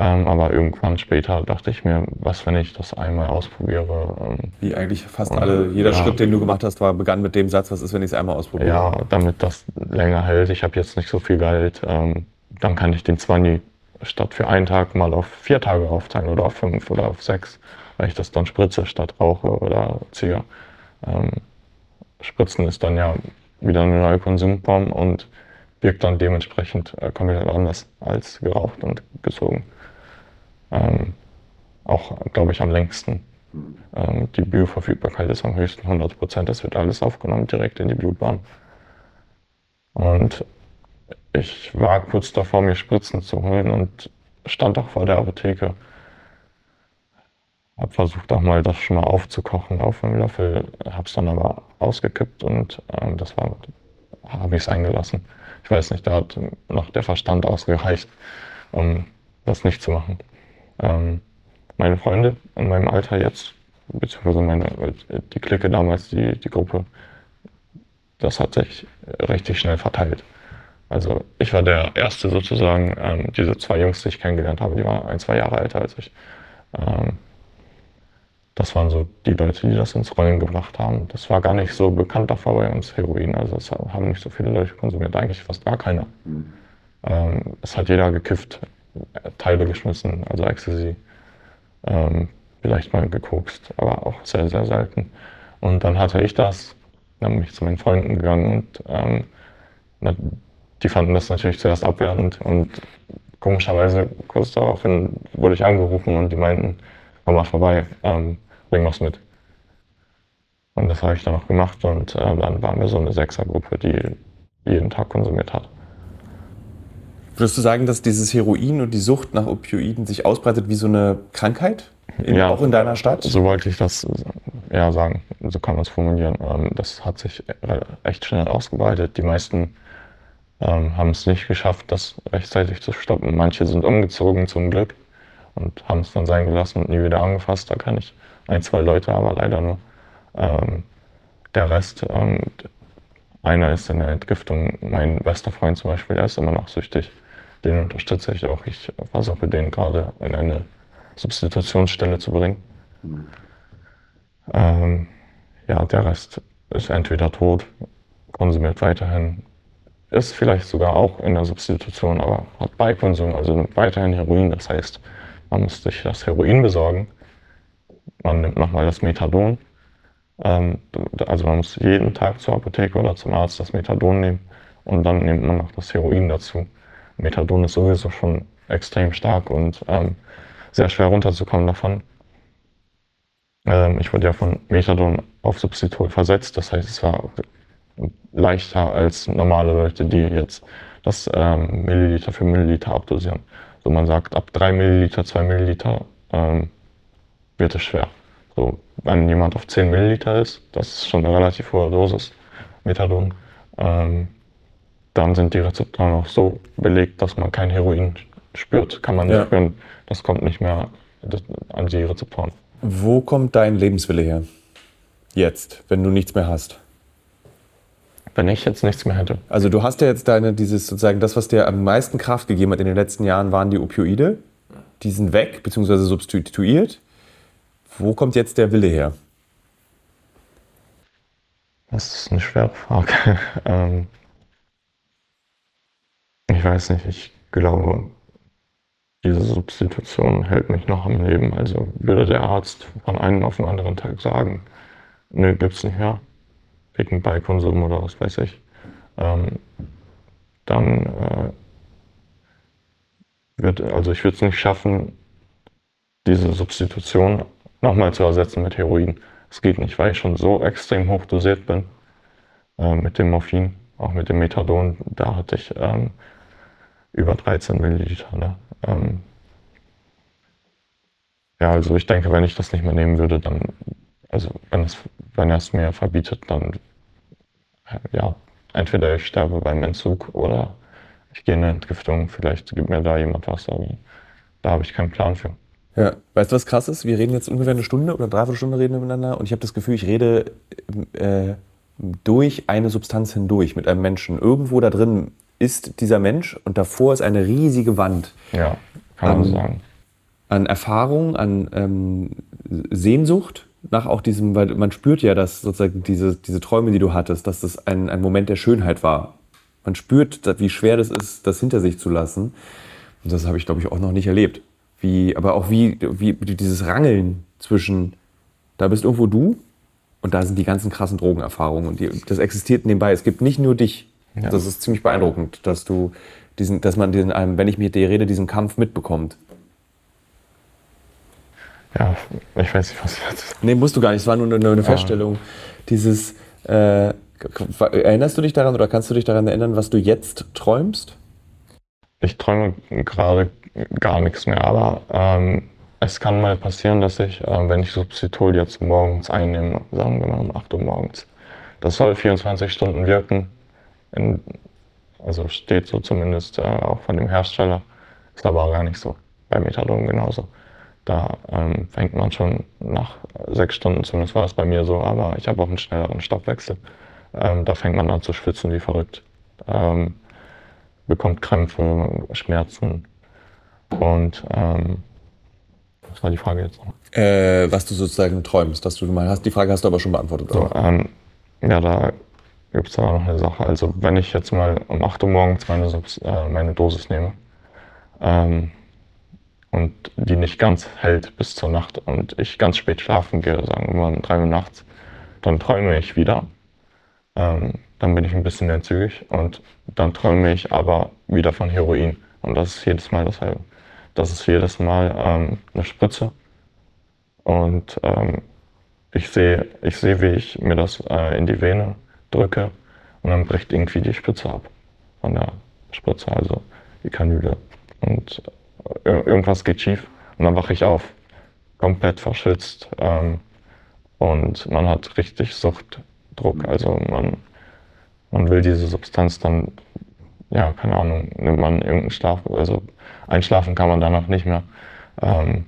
Ähm, aber irgendwann später dachte ich mir, was, wenn ich das einmal ausprobiere? Ähm, Wie eigentlich fast alle, jeder ja, Schritt, den du gemacht hast, war begann mit dem Satz, was ist, wenn ich es einmal ausprobiere? Ja, damit das länger hält. Ich habe jetzt nicht so viel Geld. Ähm, dann kann ich den 20 statt für einen Tag mal auf vier Tage aufteilen oder auf fünf oder auf sechs, weil ich das dann spritze statt rauche oder ziehe. Ähm, Spritzen ist dann ja wieder eine neue Konsumform und wirkt dann dementsprechend äh, komplett anders als geraucht und gezogen. Ähm, auch, glaube ich, am längsten. Ähm, die Bioverfügbarkeit ist am höchsten 100 Prozent. Das wird alles aufgenommen direkt in die Blutbahn. Und ich war kurz davor, mir Spritzen zu holen und stand auch vor der Apotheke. Hab versucht auch mal das schon mal aufzukochen auf einem Löffel, hab's dann aber ausgekippt und ähm, das war, habe ich es eingelassen. Ich weiß nicht, da hat noch der Verstand ausgereicht, um das nicht zu machen. Ähm, meine Freunde in meinem Alter jetzt, beziehungsweise meine, die Clique damals, die, die Gruppe, das hat sich richtig schnell verteilt. Also ich war der Erste sozusagen, ähm, diese zwei Jungs, die ich kennengelernt habe, die waren ein, zwei Jahre älter als ich. Ähm, das waren so die Leute, die das ins Rollen gebracht haben. Das war gar nicht so bekannt davor bei uns, Heroin. Also es haben nicht so viele Leute konsumiert, eigentlich fast gar keiner. Mhm. Ähm, es hat jeder gekifft, Teile geschmissen, also Ecstasy. Ähm, vielleicht mal gekokst, aber auch sehr, sehr selten. Und dann hatte ich das, dann bin ich zu meinen Freunden gegangen und ähm, die fanden das natürlich zuerst abwertend und komischerweise kurz daraufhin wurde ich angerufen und die meinten, komm mal vorbei, ähm, bring was mit. Und das habe ich dann auch gemacht und äh, dann waren wir so eine Sechsergruppe, die jeden Tag konsumiert hat. Würdest du sagen, dass dieses Heroin und die Sucht nach Opioiden sich ausbreitet wie so eine Krankheit? In, ja, auch in deiner Stadt? So wollte ich das ja sagen. So kann man es formulieren. Ähm, das hat sich echt schnell ausgebreitet. Die meisten ähm, haben es nicht geschafft, das rechtzeitig zu stoppen. Manche sind umgezogen zum Glück und haben es dann sein gelassen und nie wieder angefasst. Da kann ich ein, zwei Leute, aber leider nur. Ähm, der Rest, ähm, einer ist in der Entgiftung, mein bester Freund zum Beispiel, der ist immer noch süchtig. Den unterstütze ich auch. Ich versuche den gerade in eine Substitutionsstelle zu bringen. Ähm, ja, der Rest ist entweder tot, konsumiert weiterhin ist vielleicht sogar auch in der Substitution, aber hat Beikonsum, also weiterhin Heroin. Das heißt, man muss sich das Heroin besorgen. Man nimmt nochmal das Methadon. Ähm, also man muss jeden Tag zur Apotheke oder zum Arzt das Methadon nehmen und dann nimmt man noch das Heroin dazu. Methadon ist sowieso schon extrem stark und ähm, sehr schwer runterzukommen davon. Ähm, ich wurde ja von Methadon auf Substitut versetzt, das heißt, es war leichter als normale Leute, die jetzt das ähm, Milliliter für Milliliter abdosieren. So man sagt, ab 3 Milliliter, 2 Milliliter ähm, wird es schwer. So, wenn jemand auf 10 Milliliter ist, das ist schon eine relativ hohe Dosis Methadon, ähm, dann sind die Rezeptoren auch so belegt, dass man kein Heroin spürt, kann man nicht ja. spüren. Das kommt nicht mehr an die Rezeptoren. Wo kommt dein Lebenswille her? Jetzt, wenn du nichts mehr hast? wenn ich jetzt nichts mehr hätte. Also du hast ja jetzt deine, dieses sozusagen, das, was dir am meisten Kraft gegeben hat in den letzten Jahren, waren die Opioide. Die sind weg, beziehungsweise substituiert. Wo kommt jetzt der Wille her? Das ist eine schwere Frage. ähm, ich weiß nicht, ich glaube, diese Substitution hält mich noch am Leben. Also würde der Arzt von einem auf den anderen Tag sagen, nö, gibt's nicht mehr, wegen Beikonsum oder was weiß ich, ähm, dann äh, wird, also ich würde es nicht schaffen, diese Substitution nochmal zu ersetzen mit Heroin. Es geht nicht, weil ich schon so extrem hoch dosiert bin äh, mit dem Morphin, auch mit dem Methadon. Da hatte ich ähm, über 13 Milliliter. Ne? Ähm, ja, also ich denke, wenn ich das nicht mehr nehmen würde, dann, also wenn es, wenn er es mir verbietet, dann ja, entweder ich sterbe beim Entzug oder ich gehe in eine Entgiftung. Vielleicht gibt mir da jemand was, aber da habe ich keinen Plan für. Ja, weißt du, was krass ist? Wir reden jetzt ungefähr eine Stunde oder dreiviertel Stunde reden miteinander und ich habe das Gefühl, ich rede äh, durch eine Substanz hindurch mit einem Menschen. Irgendwo da drin ist dieser Mensch und davor ist eine riesige Wand. Ja, kann man so sagen. an Erfahrung, an ähm, Sehnsucht nach auch diesem, weil man spürt ja, dass sozusagen diese, diese Träume, die du hattest, dass das ein, ein Moment der Schönheit war. Man spürt, wie schwer das ist, das hinter sich zu lassen. Und das habe ich, glaube ich, auch noch nicht erlebt. Wie, aber auch wie, wie dieses Rangeln zwischen, da bist irgendwo du und da sind die ganzen krassen Drogenerfahrungen. Und die, das existiert nebenbei. Es gibt nicht nur dich. Ja. Das ist ziemlich beeindruckend, dass du diesen, dass man diesen, wenn ich mit dir rede, diesen Kampf mitbekommt. Ja, ich weiß nicht, was jetzt. Nee, musst du gar nicht. Es war nur eine, eine Feststellung. Ja. Dieses, äh, erinnerst du dich daran oder kannst du dich daran erinnern, was du jetzt träumst? Ich träume gerade gar nichts mehr, aber ähm, es kann mal passieren, dass ich, äh, wenn ich Substitut jetzt morgens einnehme, sagen wir mal um 8 Uhr morgens, das soll 24 Stunden wirken. In, also steht so zumindest äh, auch von dem Hersteller. Ist aber gar nicht so. Bei Methadon genauso. Da ähm, fängt man schon nach sechs Stunden, zumindest war es bei mir so, aber ich habe auch einen schnelleren Stoffwechsel. Ähm, da fängt man an zu schwitzen wie verrückt. Ähm, bekommt Krämpfe, Schmerzen. Und ähm, was war die Frage jetzt noch? Äh, was du sozusagen träumst, dass du mal hast. Die Frage hast du aber schon beantwortet. So, ähm, ja, da gibt es aber noch eine Sache. Also wenn ich jetzt mal um 8 Uhr morgens meine, äh, meine Dosis nehme ähm, und die nicht ganz hält bis zur Nacht und ich ganz spät schlafen gehe, sagen wir mal um 3 Uhr nachts, dann träume ich wieder. Ähm, dann bin ich ein bisschen entzügig und dann träume ich aber wieder von Heroin. Und das ist jedes Mal dasselbe. Das ist jedes Mal ähm, eine Spritze. Und ähm, ich sehe, ich sehe, wie ich mir das äh, in die Vene drücke und dann bricht irgendwie die Spitze ab von der Spritze, also die Kanüle. Und äh, irgendwas geht schief und dann wache ich auf, komplett verschwitzt ähm, und man hat richtig Suchtdruck. Also man man will diese Substanz dann, ja, keine Ahnung, nimmt man irgendeinen Schlaf, also einschlafen kann man danach nicht mehr. Ähm,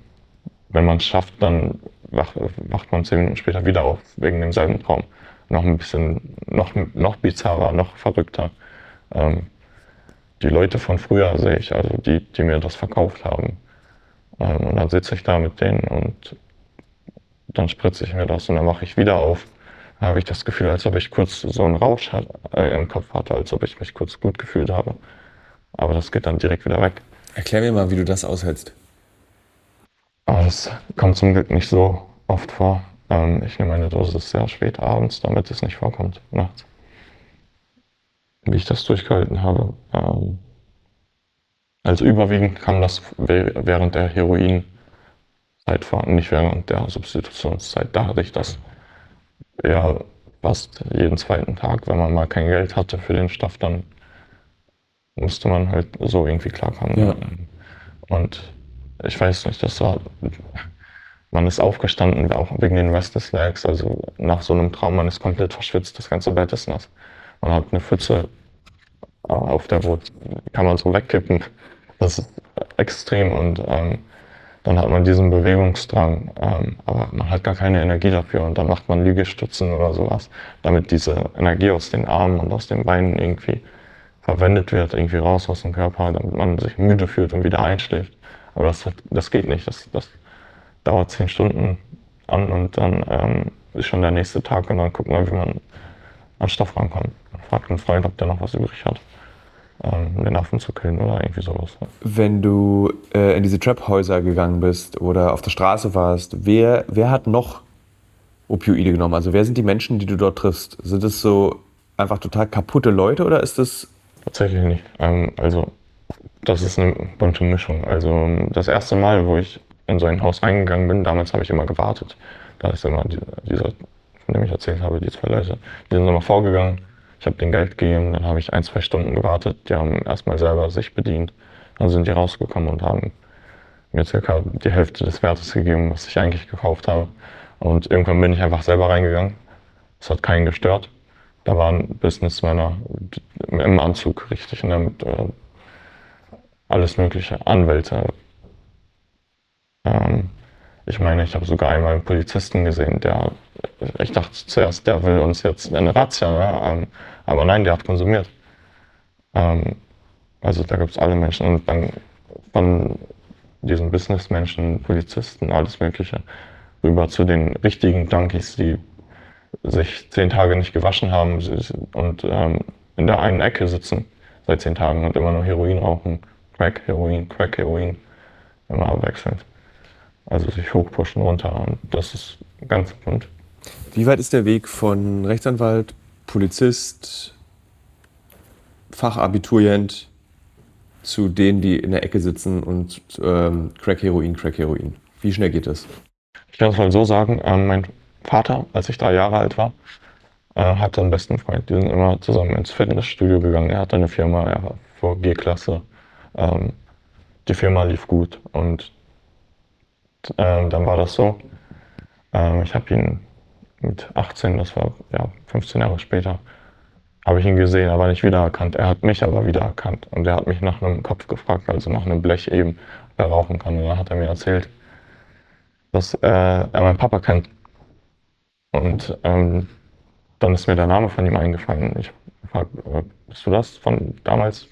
wenn man es schafft, dann wach, wacht man zehn Minuten später wieder auf, wegen demselben Traum. Noch ein bisschen, noch, noch bizarrer, noch verrückter. Ähm, die Leute von früher sehe ich, also die, die mir das verkauft haben. Ähm, und dann sitze ich da mit denen und dann spritze ich mir das und dann mache ich wieder auf habe ich das Gefühl, als ob ich kurz so einen Rausch hat, äh, im Kopf hatte, als ob ich mich kurz gut gefühlt habe. Aber das geht dann direkt wieder weg. Erklär mir mal, wie du das aushältst. Aber das kommt zum Glück nicht so oft vor. Ähm, ich nehme meine Dosis sehr spät abends, damit es nicht vorkommt, nachts. Wie ich das durchgehalten habe. Ähm, also überwiegend kam das während der Heroinzeit vor, nicht während der Substitutionszeit. Da hatte ich das ja fast jeden zweiten Tag, wenn man mal kein Geld hatte für den Stoff, dann musste man halt so irgendwie klarkommen. Ja. Und ich weiß nicht, das war, man ist aufgestanden, auch wegen den Restless Legs, also nach so einem Traum, man ist komplett verschwitzt, das ganze Bett ist nass. Man hat eine Pfütze auf der Boot, kann man so wegkippen. Das ist extrem und ähm, dann hat man diesen Bewegungsdrang, ähm, aber man hat gar keine Energie dafür und dann macht man Liegestützen oder sowas, damit diese Energie aus den Armen und aus den Beinen irgendwie verwendet wird, irgendwie raus aus dem Körper, damit man sich müde fühlt und wieder einschläft. Aber das, das geht nicht, das, das dauert zehn Stunden an und dann ähm, ist schon der nächste Tag und dann guckt man, wie man an Stoff rankommt. Man fragt einen Freund, ob der noch was übrig hat ähm, den Affen zu killen oder irgendwie sowas. Wenn du äh, in diese Trap-Häuser gegangen bist oder auf der Straße warst, wer, wer hat noch Opioide genommen? Also wer sind die Menschen, die du dort triffst? Sind es so einfach total kaputte Leute oder ist das... Tatsächlich nicht. Ähm, also das ist eine bunte Mischung. Also das erste Mal, wo ich in so ein Haus reingegangen bin, damals habe ich immer gewartet. Da ist immer dieser, von dem ich erzählt habe, die zwei Leute, die sind immer vorgegangen ich habe den Geld gegeben, dann habe ich ein, zwei Stunden gewartet. Die haben erstmal selber sich bedient. Dann sind die rausgekommen und haben mir circa die Hälfte des Wertes gegeben, was ich eigentlich gekauft habe. Und irgendwann bin ich einfach selber reingegangen. Es hat keinen gestört. Da waren Businessmänner im Anzug, richtig, ne, mit äh, alles mögliche, Anwälte. Ähm, ich meine, ich habe sogar einmal einen Polizisten gesehen, der, ich dachte zuerst, der will uns jetzt eine Razzia, ne? Ähm, aber nein, der hat konsumiert. Ähm, also da gibt es alle Menschen. Und dann von diesen Businessmenschen, Polizisten, alles Mögliche, rüber zu den richtigen Junkies, die sich zehn Tage nicht gewaschen haben und ähm, in der einen Ecke sitzen seit zehn Tagen und immer nur Heroin rauchen. Crack, Heroin, Crack, Heroin. Immer abwechselnd. Also sich hochpushen runter und das ist ganz bunt. Wie weit ist der Weg von Rechtsanwalt, Polizist, Fachabiturient zu denen, die in der Ecke sitzen und ähm, Crack, Heroin, Crack, Heroin? Wie schnell geht das? Ich kann es mal so sagen, ähm, mein Vater, als ich drei Jahre alt war, äh, hatte einen besten Freund. Die sind immer zusammen ins Fitnessstudio gegangen. Er hatte eine Firma, er war vor G-Klasse. Ähm, die Firma lief gut und äh, dann war das so. Äh, ich habe ihn mit 18, das war ja 15 Jahre später, habe ich ihn gesehen, aber nicht wiedererkannt. Er hat mich aber wiedererkannt und er hat mich nach einem Kopf gefragt, also nach einem Blech eben, ob er rauchen kann. Und dann hat er mir erzählt, dass äh, er meinen Papa kennt. Und ähm, dann ist mir der Name von ihm eingefallen. Ich frage, äh, bist du das von damals,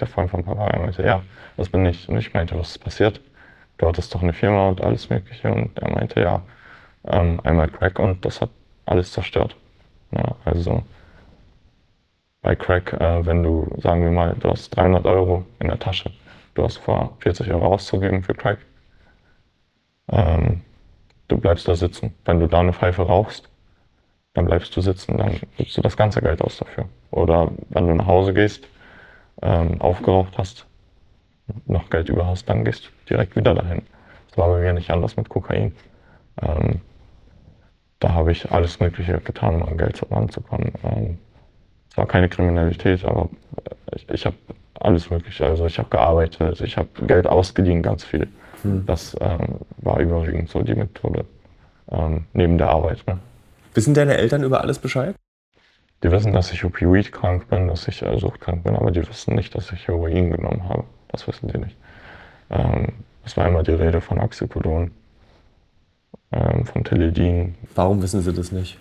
der Freund von Papa? Er meinte, ja, das bin ich. Und ich meinte, was ist passiert? Du hattest doch eine Firma und alles Mögliche. Und er meinte, ja, ähm, einmal Crack und das hat alles zerstört. Ja, also bei Crack, äh, wenn du, sagen wir mal, du hast 300 Euro in der Tasche, du hast vor, 40 Euro auszugeben für Crack, ähm, du bleibst da sitzen. Wenn du da eine Pfeife rauchst, dann bleibst du sitzen, dann gibst du das ganze Geld aus dafür. Oder wenn du nach Hause gehst, ähm, aufgeraucht hast, noch Geld über hast, dann gehst du direkt wieder dahin. Das war bei mir nicht anders mit Kokain. Ähm, da habe ich alles Mögliche getan, um an Geld ranzukommen. Ähm, es war keine Kriminalität, aber ich, ich habe alles Mögliche. Also ich habe gearbeitet, ich habe Geld ausgeliehen, ganz viel. Hm. Das ähm, war überwiegend so die Methode ähm, neben der Arbeit. Ne? Wissen deine Eltern über alles Bescheid? Die wissen, dass ich opioidkrank bin, dass ich äh, suchtkrank bin, aber die wissen nicht, dass ich Heroin genommen habe. Das wissen die nicht. Ähm, es war immer die Rede von Oxycodon, ähm, von Teledin. Warum wissen sie das nicht?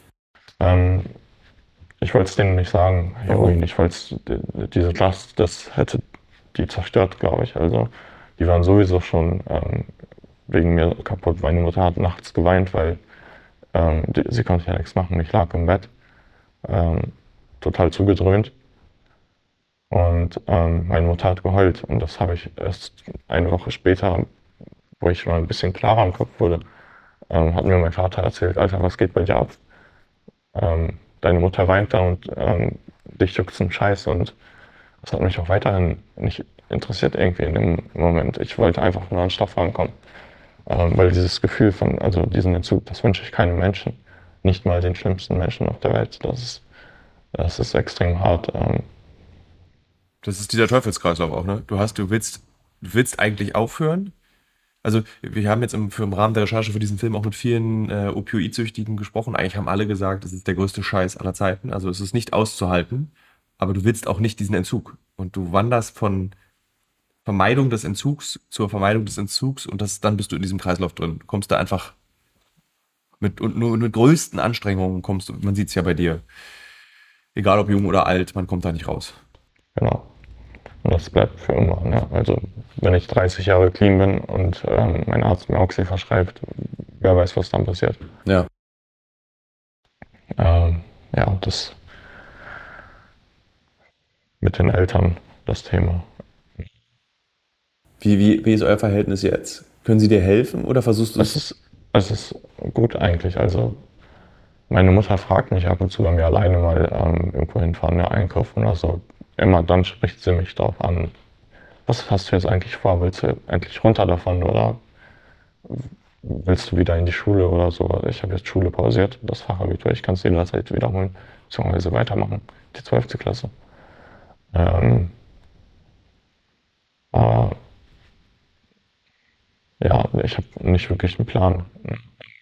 Ähm, ich wollte es denen nicht sagen, Heroin. Ich wollte diese Last, das hätte die zerstört, glaube ich. Also die waren sowieso schon ähm, wegen mir kaputt. Meine Mutter hat nachts geweint, weil ähm, die, sie konnte ja nichts machen. Ich lag im Bett, ähm, total zugedröhnt. Und ähm, meine Mutter hat geheult. Und das habe ich erst eine Woche später, wo ich mal ein bisschen klarer im Kopf wurde, ähm, hat mir mein Vater erzählt, Alter, was geht bei dir ab? Ähm, deine Mutter weint da und ähm, dich juckt's ein Scheiß. Und das hat mich auch weiterhin nicht interessiert irgendwie in dem Moment. Ich wollte einfach nur an Stoff rankommen. Ähm, weil dieses Gefühl von, also diesen Entzug, das wünsche ich keinem Menschen. Nicht mal den schlimmsten Menschen auf der Welt. Das ist, das ist extrem hart. Ähm. Das ist dieser Teufelskreislauf auch, ne? Du hast, du willst, du willst eigentlich aufhören. Also, wir haben jetzt im, für im Rahmen der Recherche für diesen Film auch mit vielen äh, Opioidsüchtigen gesprochen. Eigentlich haben alle gesagt, es ist der größte Scheiß aller Zeiten. Also, es ist nicht auszuhalten. Aber du willst auch nicht diesen Entzug. Und du wanderst von Vermeidung des Entzugs zur Vermeidung des Entzugs und das, dann bist du in diesem Kreislauf drin. Du kommst da einfach mit, und nur mit größten Anstrengungen kommst du, man sieht es ja bei dir. Egal ob jung oder alt, man kommt da nicht raus. Genau. Und das bleibt für immer. Ne? Also wenn ich 30 Jahre clean bin und ähm, mein Arzt mir Oxy verschreibt, wer weiß, was dann passiert. Ja. Ähm, ja, das mit den Eltern, das Thema. Wie, wie, wie ist euer Verhältnis jetzt? Können sie dir helfen oder versuchst du es? Ist, es ist gut eigentlich. Also meine Mutter fragt mich ab und zu, wenn wir alleine mal ähm, irgendwo hinfahren, ja, einkaufen oder so. Immer dann spricht sie mich darauf an. Was hast du jetzt eigentlich vor? Willst du endlich runter davon oder willst du wieder in die Schule oder so? Ich habe jetzt Schule pausiert, das Fachabitur. Ich kann es jederzeit wiederholen, beziehungsweise weitermachen, die 12. Klasse. Ähm, aber ja, ich habe nicht wirklich einen Plan.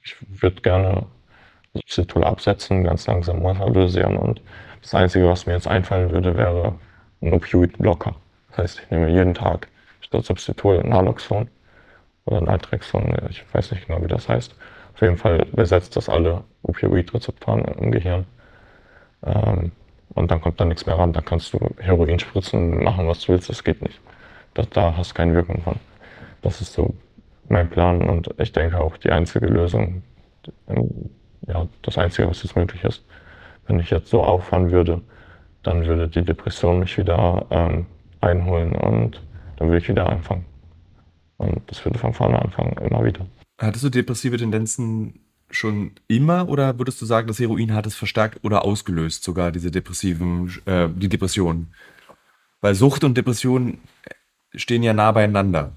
Ich würde gerne Substitut absetzen, ganz langsam runterlösieren und das Einzige, was mir jetzt einfallen würde, wäre ein Opioid-Blocker. Das heißt, ich nehme jeden Tag statt Substitut Naloxon oder Naltrexon, ich weiß nicht genau, wie das heißt. Auf jeden Fall besetzt das alle Opioid-Rezeptoren im Gehirn. Ähm, und dann kommt da nichts mehr ran. Da kannst du Heroin spritzen, machen, was du willst, das geht nicht. Das, da hast du keine Wirkung von. Das ist so mein Plan und ich denke auch die einzige Lösung, ja, das Einzige, was jetzt möglich ist. Wenn ich jetzt so auffahren würde, dann würde die Depression mich wieder ähm, einholen und dann würde ich wieder anfangen. Und das würde von vorne anfangen, immer wieder. Hattest du depressive Tendenzen schon immer oder würdest du sagen, das Heroin hat es verstärkt oder ausgelöst, sogar diese depressiven, äh, die Depression? Weil Sucht und Depression stehen ja nah beieinander.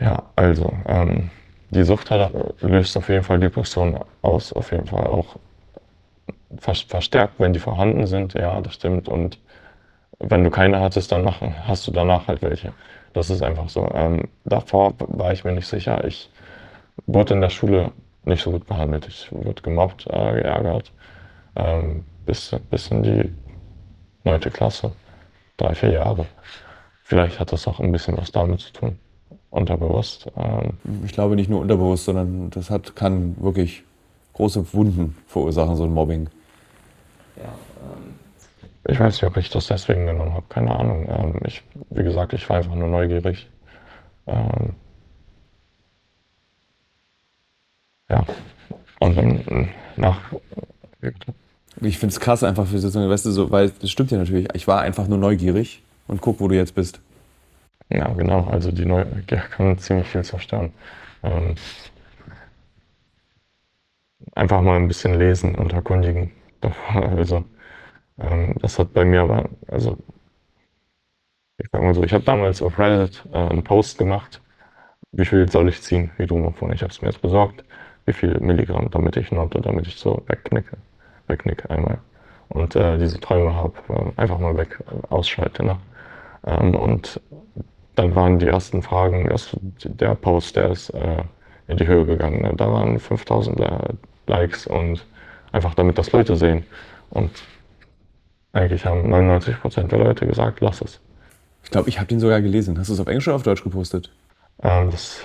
Ja, also ähm, die Sucht hat, löst auf jeden Fall Depressionen aus, auf jeden Fall auch verstärkt, wenn die vorhanden sind, ja, das stimmt. Und wenn du keine hattest, dann hast du danach halt welche. Das ist einfach so. Ähm, davor war ich mir nicht sicher. Ich wurde in der Schule nicht so gut behandelt. Ich wurde gemobbt, äh, geärgert, ähm, bis, bis in die neunte Klasse. Drei, vier Jahre. Vielleicht hat das auch ein bisschen was damit zu tun. Unterbewusst. Ähm. Ich glaube nicht nur unterbewusst, sondern das hat, kann wirklich große Wunden verursachen, so ein Mobbing. Ja, ähm. Ich weiß nicht, ob ich das deswegen genommen habe. Keine Ahnung. Ähm, ich, wie gesagt, ich war einfach nur neugierig. Ähm, ja. Und dann nach. Ich finde es krass einfach für so, weißt du, so, weil das stimmt ja natürlich. Ich war einfach nur neugierig und guck, wo du jetzt bist. Ja, genau. Also die Neugier kann ziemlich viel zerstören. Ähm, einfach mal ein bisschen lesen und erkundigen. Also, ähm, das hat bei mir aber, also ich sag mal so, ich habe damals auf Reddit äh, einen Post gemacht, wie viel soll ich ziehen, Hydromorphon. Ich habe es mir jetzt besorgt, wie viel Milligramm, damit ich notte, damit ich so wegknicke, wegknicke einmal. Und äh, diese Träume habe, äh, einfach mal weg, ausschalte. Ne? Ähm, und dann waren die ersten Fragen, das, der Post, der ist äh, in die Höhe gegangen. Ne? Da waren 5000 Likes und einfach damit das Leute sehen. Und eigentlich haben 99% der Leute gesagt, lass es. Ich glaube, ich habe den sogar gelesen. Hast du es auf Englisch oder auf Deutsch gepostet? Ähm, das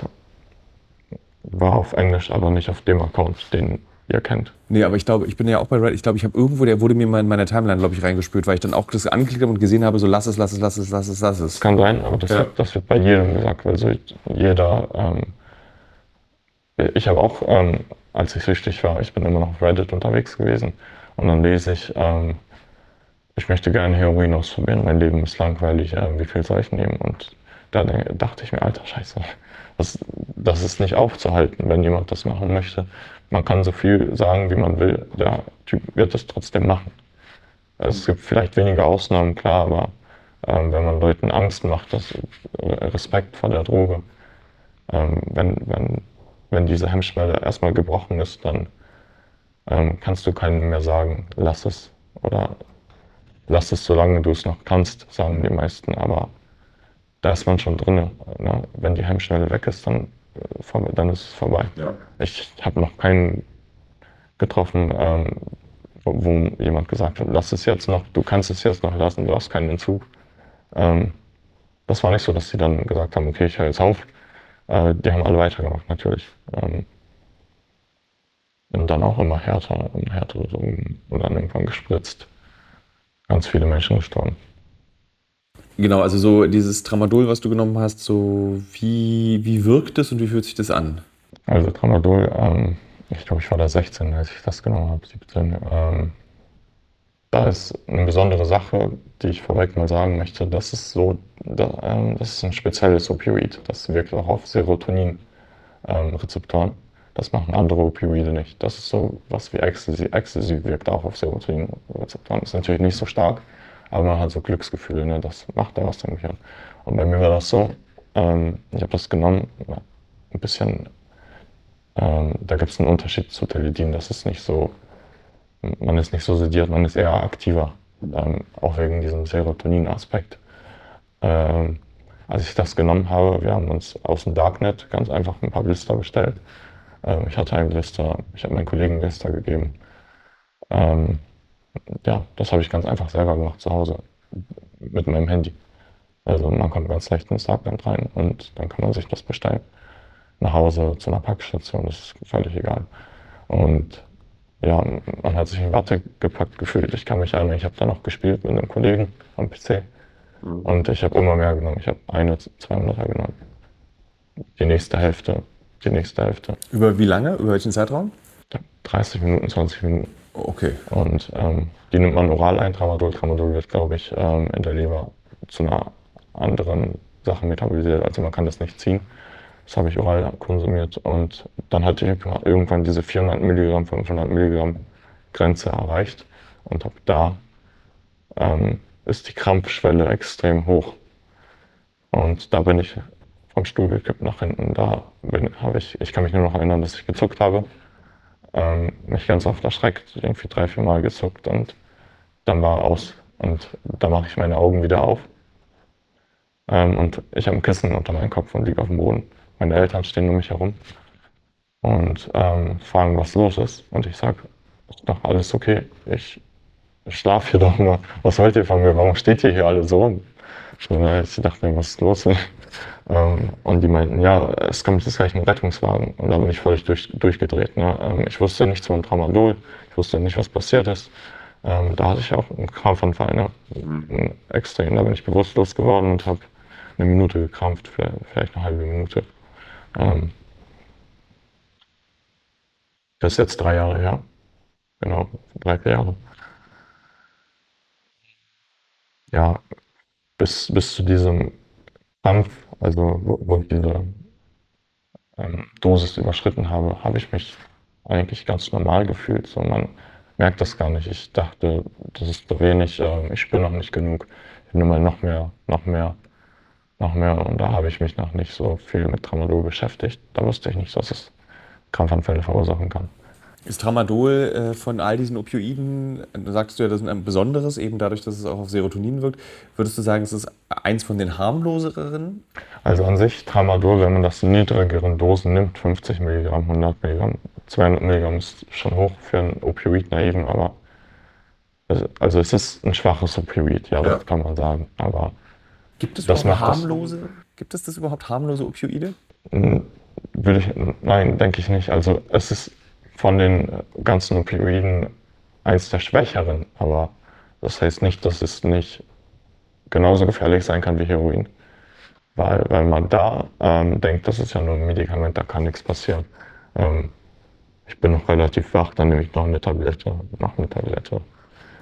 war auf Englisch, aber nicht auf dem Account, den ihr kennt. Nee, aber ich glaube, ich bin ja auch bei Reddit. Ich glaube, ich habe irgendwo, der wurde mir mal in meiner Timeline, glaube ich, reingespült, weil ich dann auch das angeklickt habe und gesehen habe, so lass es, lass es, lass es, lass es, lass es. Das kann sein, aber das, ja. wird, das wird bei jedem gesagt, weil so jeder. Ähm, ich habe auch, ähm, als ich süchtig war, ich bin immer noch auf Reddit unterwegs gewesen und dann lese ich, ähm, ich möchte gerne Heroin ausprobieren, mein Leben ist langweilig, äh, wie viel soll ich nehmen? Und da dachte ich mir, alter Scheiße, das, das ist nicht aufzuhalten, wenn jemand das machen möchte. Man kann so viel sagen, wie man will, der Typ wird es trotzdem machen. Es gibt vielleicht weniger Ausnahmen, klar, aber ähm, wenn man Leuten Angst macht, das, Respekt vor der Droge, ähm, wenn, wenn, wenn diese Hemmschwelle erstmal gebrochen ist, dann ähm, kannst du keinem mehr sagen, lass es oder lass es, solange du es noch kannst, sagen die meisten. Aber da ist man schon drin. Ne? Wenn die Hemmschwelle weg ist, dann, äh, dann ist es vorbei. Ja. Ich habe noch keinen getroffen, ähm, wo, wo, jemand gesagt hat, lass es jetzt noch, du kannst es jetzt noch lassen, du hast keinen Entzug. Ähm, das war nicht so, dass sie dann gesagt haben, okay, ich höre jetzt auf. Äh, die haben alle weitergemacht, natürlich. Ähm, und dann auch immer härter, härtere Drogen und dann irgendwann gespritzt. Ganz viele Menschen gestorben. Genau, also so dieses Tramadol, was du genommen hast, so wie, wie wirkt es und wie fühlt sich das an? Also Tramadol, ähm, ich glaube, ich war da 16, als ich das genommen habe, 17. Ähm, da ist eine besondere Sache, die ich vorweg mal sagen möchte. Das ist so, ähm, das ist ein spezielles Opioid. Das wirkt auch auf Serotonin-Rezeptoren. Ähm, das machen andere Opioide nicht. Das ist so was wie Ecstasy. Ecstasy wirkt auch auf Serotonin-Rezeptoren. Ist natürlich nicht so stark, aber man hat so Glücksgefühle, ne? das macht da was im Gehirn. Und bei mir war das so, ähm, ich habe das genommen, ein bisschen, ähm, da gibt es einen Unterschied zu Teledin, das ist nicht so, man ist nicht so sediert, man ist eher aktiver, ähm, auch wegen diesem Serotonin-Aspekt. Ähm, als ich das genommen habe, wir haben uns aus dem Darknet ganz einfach ein paar Blister bestellt. Ähm, ich hatte einen Blister, ich habe meinen Kollegen Blister gegeben. Ähm, ja, das habe ich ganz einfach selber gemacht zu Hause mit meinem Handy. Also man kommt ganz leicht ins Darknet rein und dann kann man sich das bestellen. Nach Hause zu einer Packstation, das ist völlig egal. Und ja, man hat sich in Watte gepackt gefühlt. Ich kann mich erinnern, ich habe da noch gespielt mit einem Kollegen am PC. Mhm. Und ich habe immer mehr genommen. Ich habe eine 200er genommen. die nächste Hälfte, die nächste Hälfte. Über wie lange? Über welchen Zeitraum? 30 Minuten, 20 Minuten. Okay. Und ähm, die nimmt man oral ein. Tramadol, Tramadol wird, glaube ich, ähm, in der Leber zu einer anderen Sache metabolisiert. Also man kann das nicht ziehen. Das habe ich oral konsumiert. Und dann hatte ich irgendwann diese 400 Milligramm, 500 Milligramm Grenze erreicht. Und ab da ähm, ist die Krampfschwelle extrem hoch. Und da bin ich vom Stuhl gekippt nach hinten. Da habe ich, ich kann mich nur noch erinnern, dass ich gezuckt habe. Ähm, mich ganz oft erschreckt, irgendwie drei, vier Mal gezuckt und dann war aus. Und da mache ich meine Augen wieder auf. Ähm, und ich habe ein Kissen unter meinem Kopf und liege auf dem Boden. Meine Eltern stehen um mich herum und ähm, fragen, was los ist. Und ich sage, ist doch alles okay. Ich, ich schlafe hier doch nur. Was wollt ihr von mir? Warum steht ihr hier alle so? Ich dachte, was ist los? Ähm, und die meinten, ja, es kommt jetzt gleich ein Rettungswagen. Und da bin ich völlig durch, durchgedreht. Ne? Ähm, ich wusste nichts von Tramadol, ich wusste nicht, was passiert ist. Ähm, da hatte ich auch einen Krampfanfall, ne? extrem. Da bin ich bewusstlos geworden und habe eine Minute gekrampft, vielleicht eine halbe Minute. das ist jetzt drei Jahre her. Genau, drei, vier Jahre. Ja, bis, bis zu diesem Kampf, also wo, ich diese ähm, Dosis überschritten habe, habe ich mich eigentlich ganz normal gefühlt. So, man merkt das gar nicht. Ich dachte, das ist zu wenig, äh, ich spüre noch nicht genug. Ich nehme mal noch mehr, noch mehr, noch mehr. Und da habe ich mich noch nicht so viel mit Tramadol beschäftigt. Da wusste ich nicht, dass es Krampfanfälle verursachen kann. Ist Tramadol äh, von all diesen Opioiden, da sagst du ja, das ist ein besonderes, eben dadurch, dass es auch auf Serotonin wirkt. Würdest du sagen, es ist eins von den harmloseren? Also an sich Tramadol, wenn man das in niedrigeren Dosen nimmt, 50 Milligramm, 100 Milligramm, 200 Milligramm ist schon hoch für ein Opioid-Naiven, aber also es ist ein schwaches Opioid, ja, ja. das kann man sagen. Aber gibt es das harmlose? Gibt es das überhaupt harmlose Opioide? Würde ich, nein, denke ich nicht. Also es ist von den ganzen Opioiden eins der schwächeren, aber das heißt nicht, dass es nicht genauso gefährlich sein kann wie Heroin. Weil, weil man da ähm, denkt, das ist ja nur ein Medikament, da kann nichts passieren. Ähm, ich bin noch relativ wach, dann nehme ich noch eine Tablette, noch eine Tablette.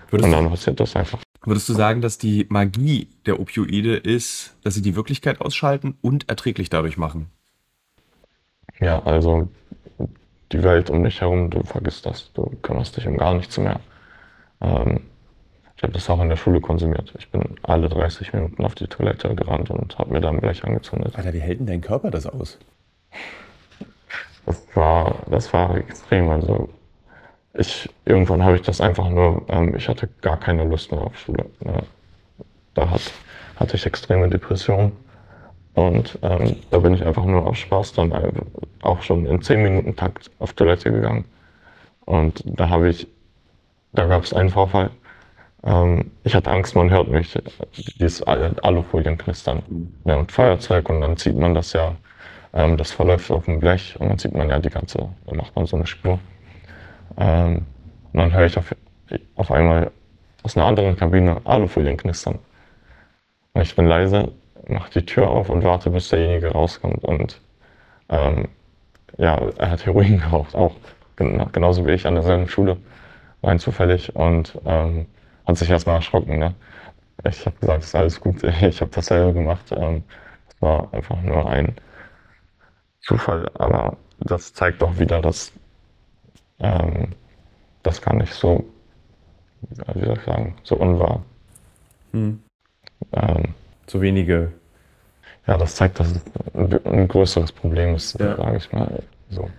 Würdest und dann passiert das einfach. Würdest du sagen, dass die Magie der Opioide ist, dass sie die Wirklichkeit ausschalten und erträglich dadurch machen? Ja, also die Welt um dich herum, du vergisst das, du kümmerst dich um gar nichts mehr. Ähm, ich habe das auch in der Schule konsumiert. Ich bin alle 30 Minuten auf die Toilette gerannt und habe mir dann gleich angezündet. Alter, wie hält denn dein Körper das aus? Das war, das war extrem. Also ich, irgendwann habe ich das einfach nur, ähm, ich hatte gar keine Lust mehr auf Schule. Ne? Da hat, hatte ich extreme Depressionen. Und ähm, da bin ich einfach nur aus Spaß dann auch schon in 10 Minuten Takt auf Toilette gegangen. Und da habe ich, da gab es einen Vorfall. Ähm, ich hatte Angst, man hört mich, dieses Alufolien knistern. Ja, und Feuerzeug und dann zieht man das ja, ähm, das verläuft auf dem Blech und dann sieht man ja die ganze, dann macht man so eine Spur. Ähm, und dann höre ich auf, auf einmal aus einer anderen Kabine Alufolien knistern. Und ich bin leise mache die Tür auf und warte, bis derjenige rauskommt. Und ähm, ja, er hat Heroin geraucht, auch genauso wie ich an derselben Schule, rein zufällig und ähm, hat sich erstmal erschrocken. Ne? Ich habe gesagt, es ist alles gut, ich habe dasselbe gemacht. Ähm, es war einfach nur ein Zufall, aber das zeigt doch wieder, dass ähm, das gar nicht so, wie soll ich sagen, so unwahr. Hm. Ähm, so wenige ja, das zeigt, dass es ein größeres Problem ist, ja. sage ich mal. So.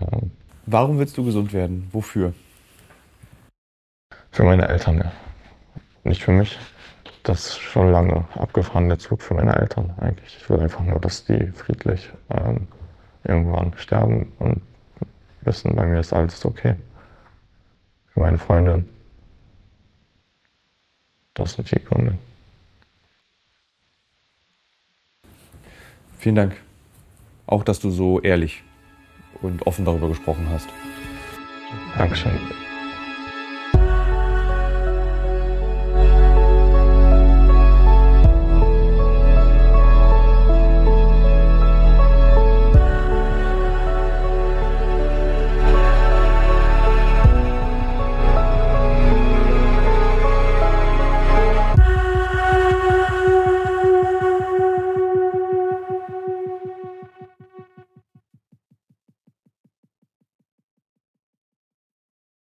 Ähm. Warum willst du gesund werden? Wofür? Für meine Eltern, ja. Nicht für mich. Das ist schon lange abgefahren, der Zug für meine Eltern eigentlich. Ich will einfach nur, dass die friedlich ähm, irgendwann sterben und wissen, bei mir ist alles okay. Für meine Freundin. Das sind die Gründe. Vielen Dank. Auch, dass du so ehrlich und offen darüber gesprochen hast. Dankeschön.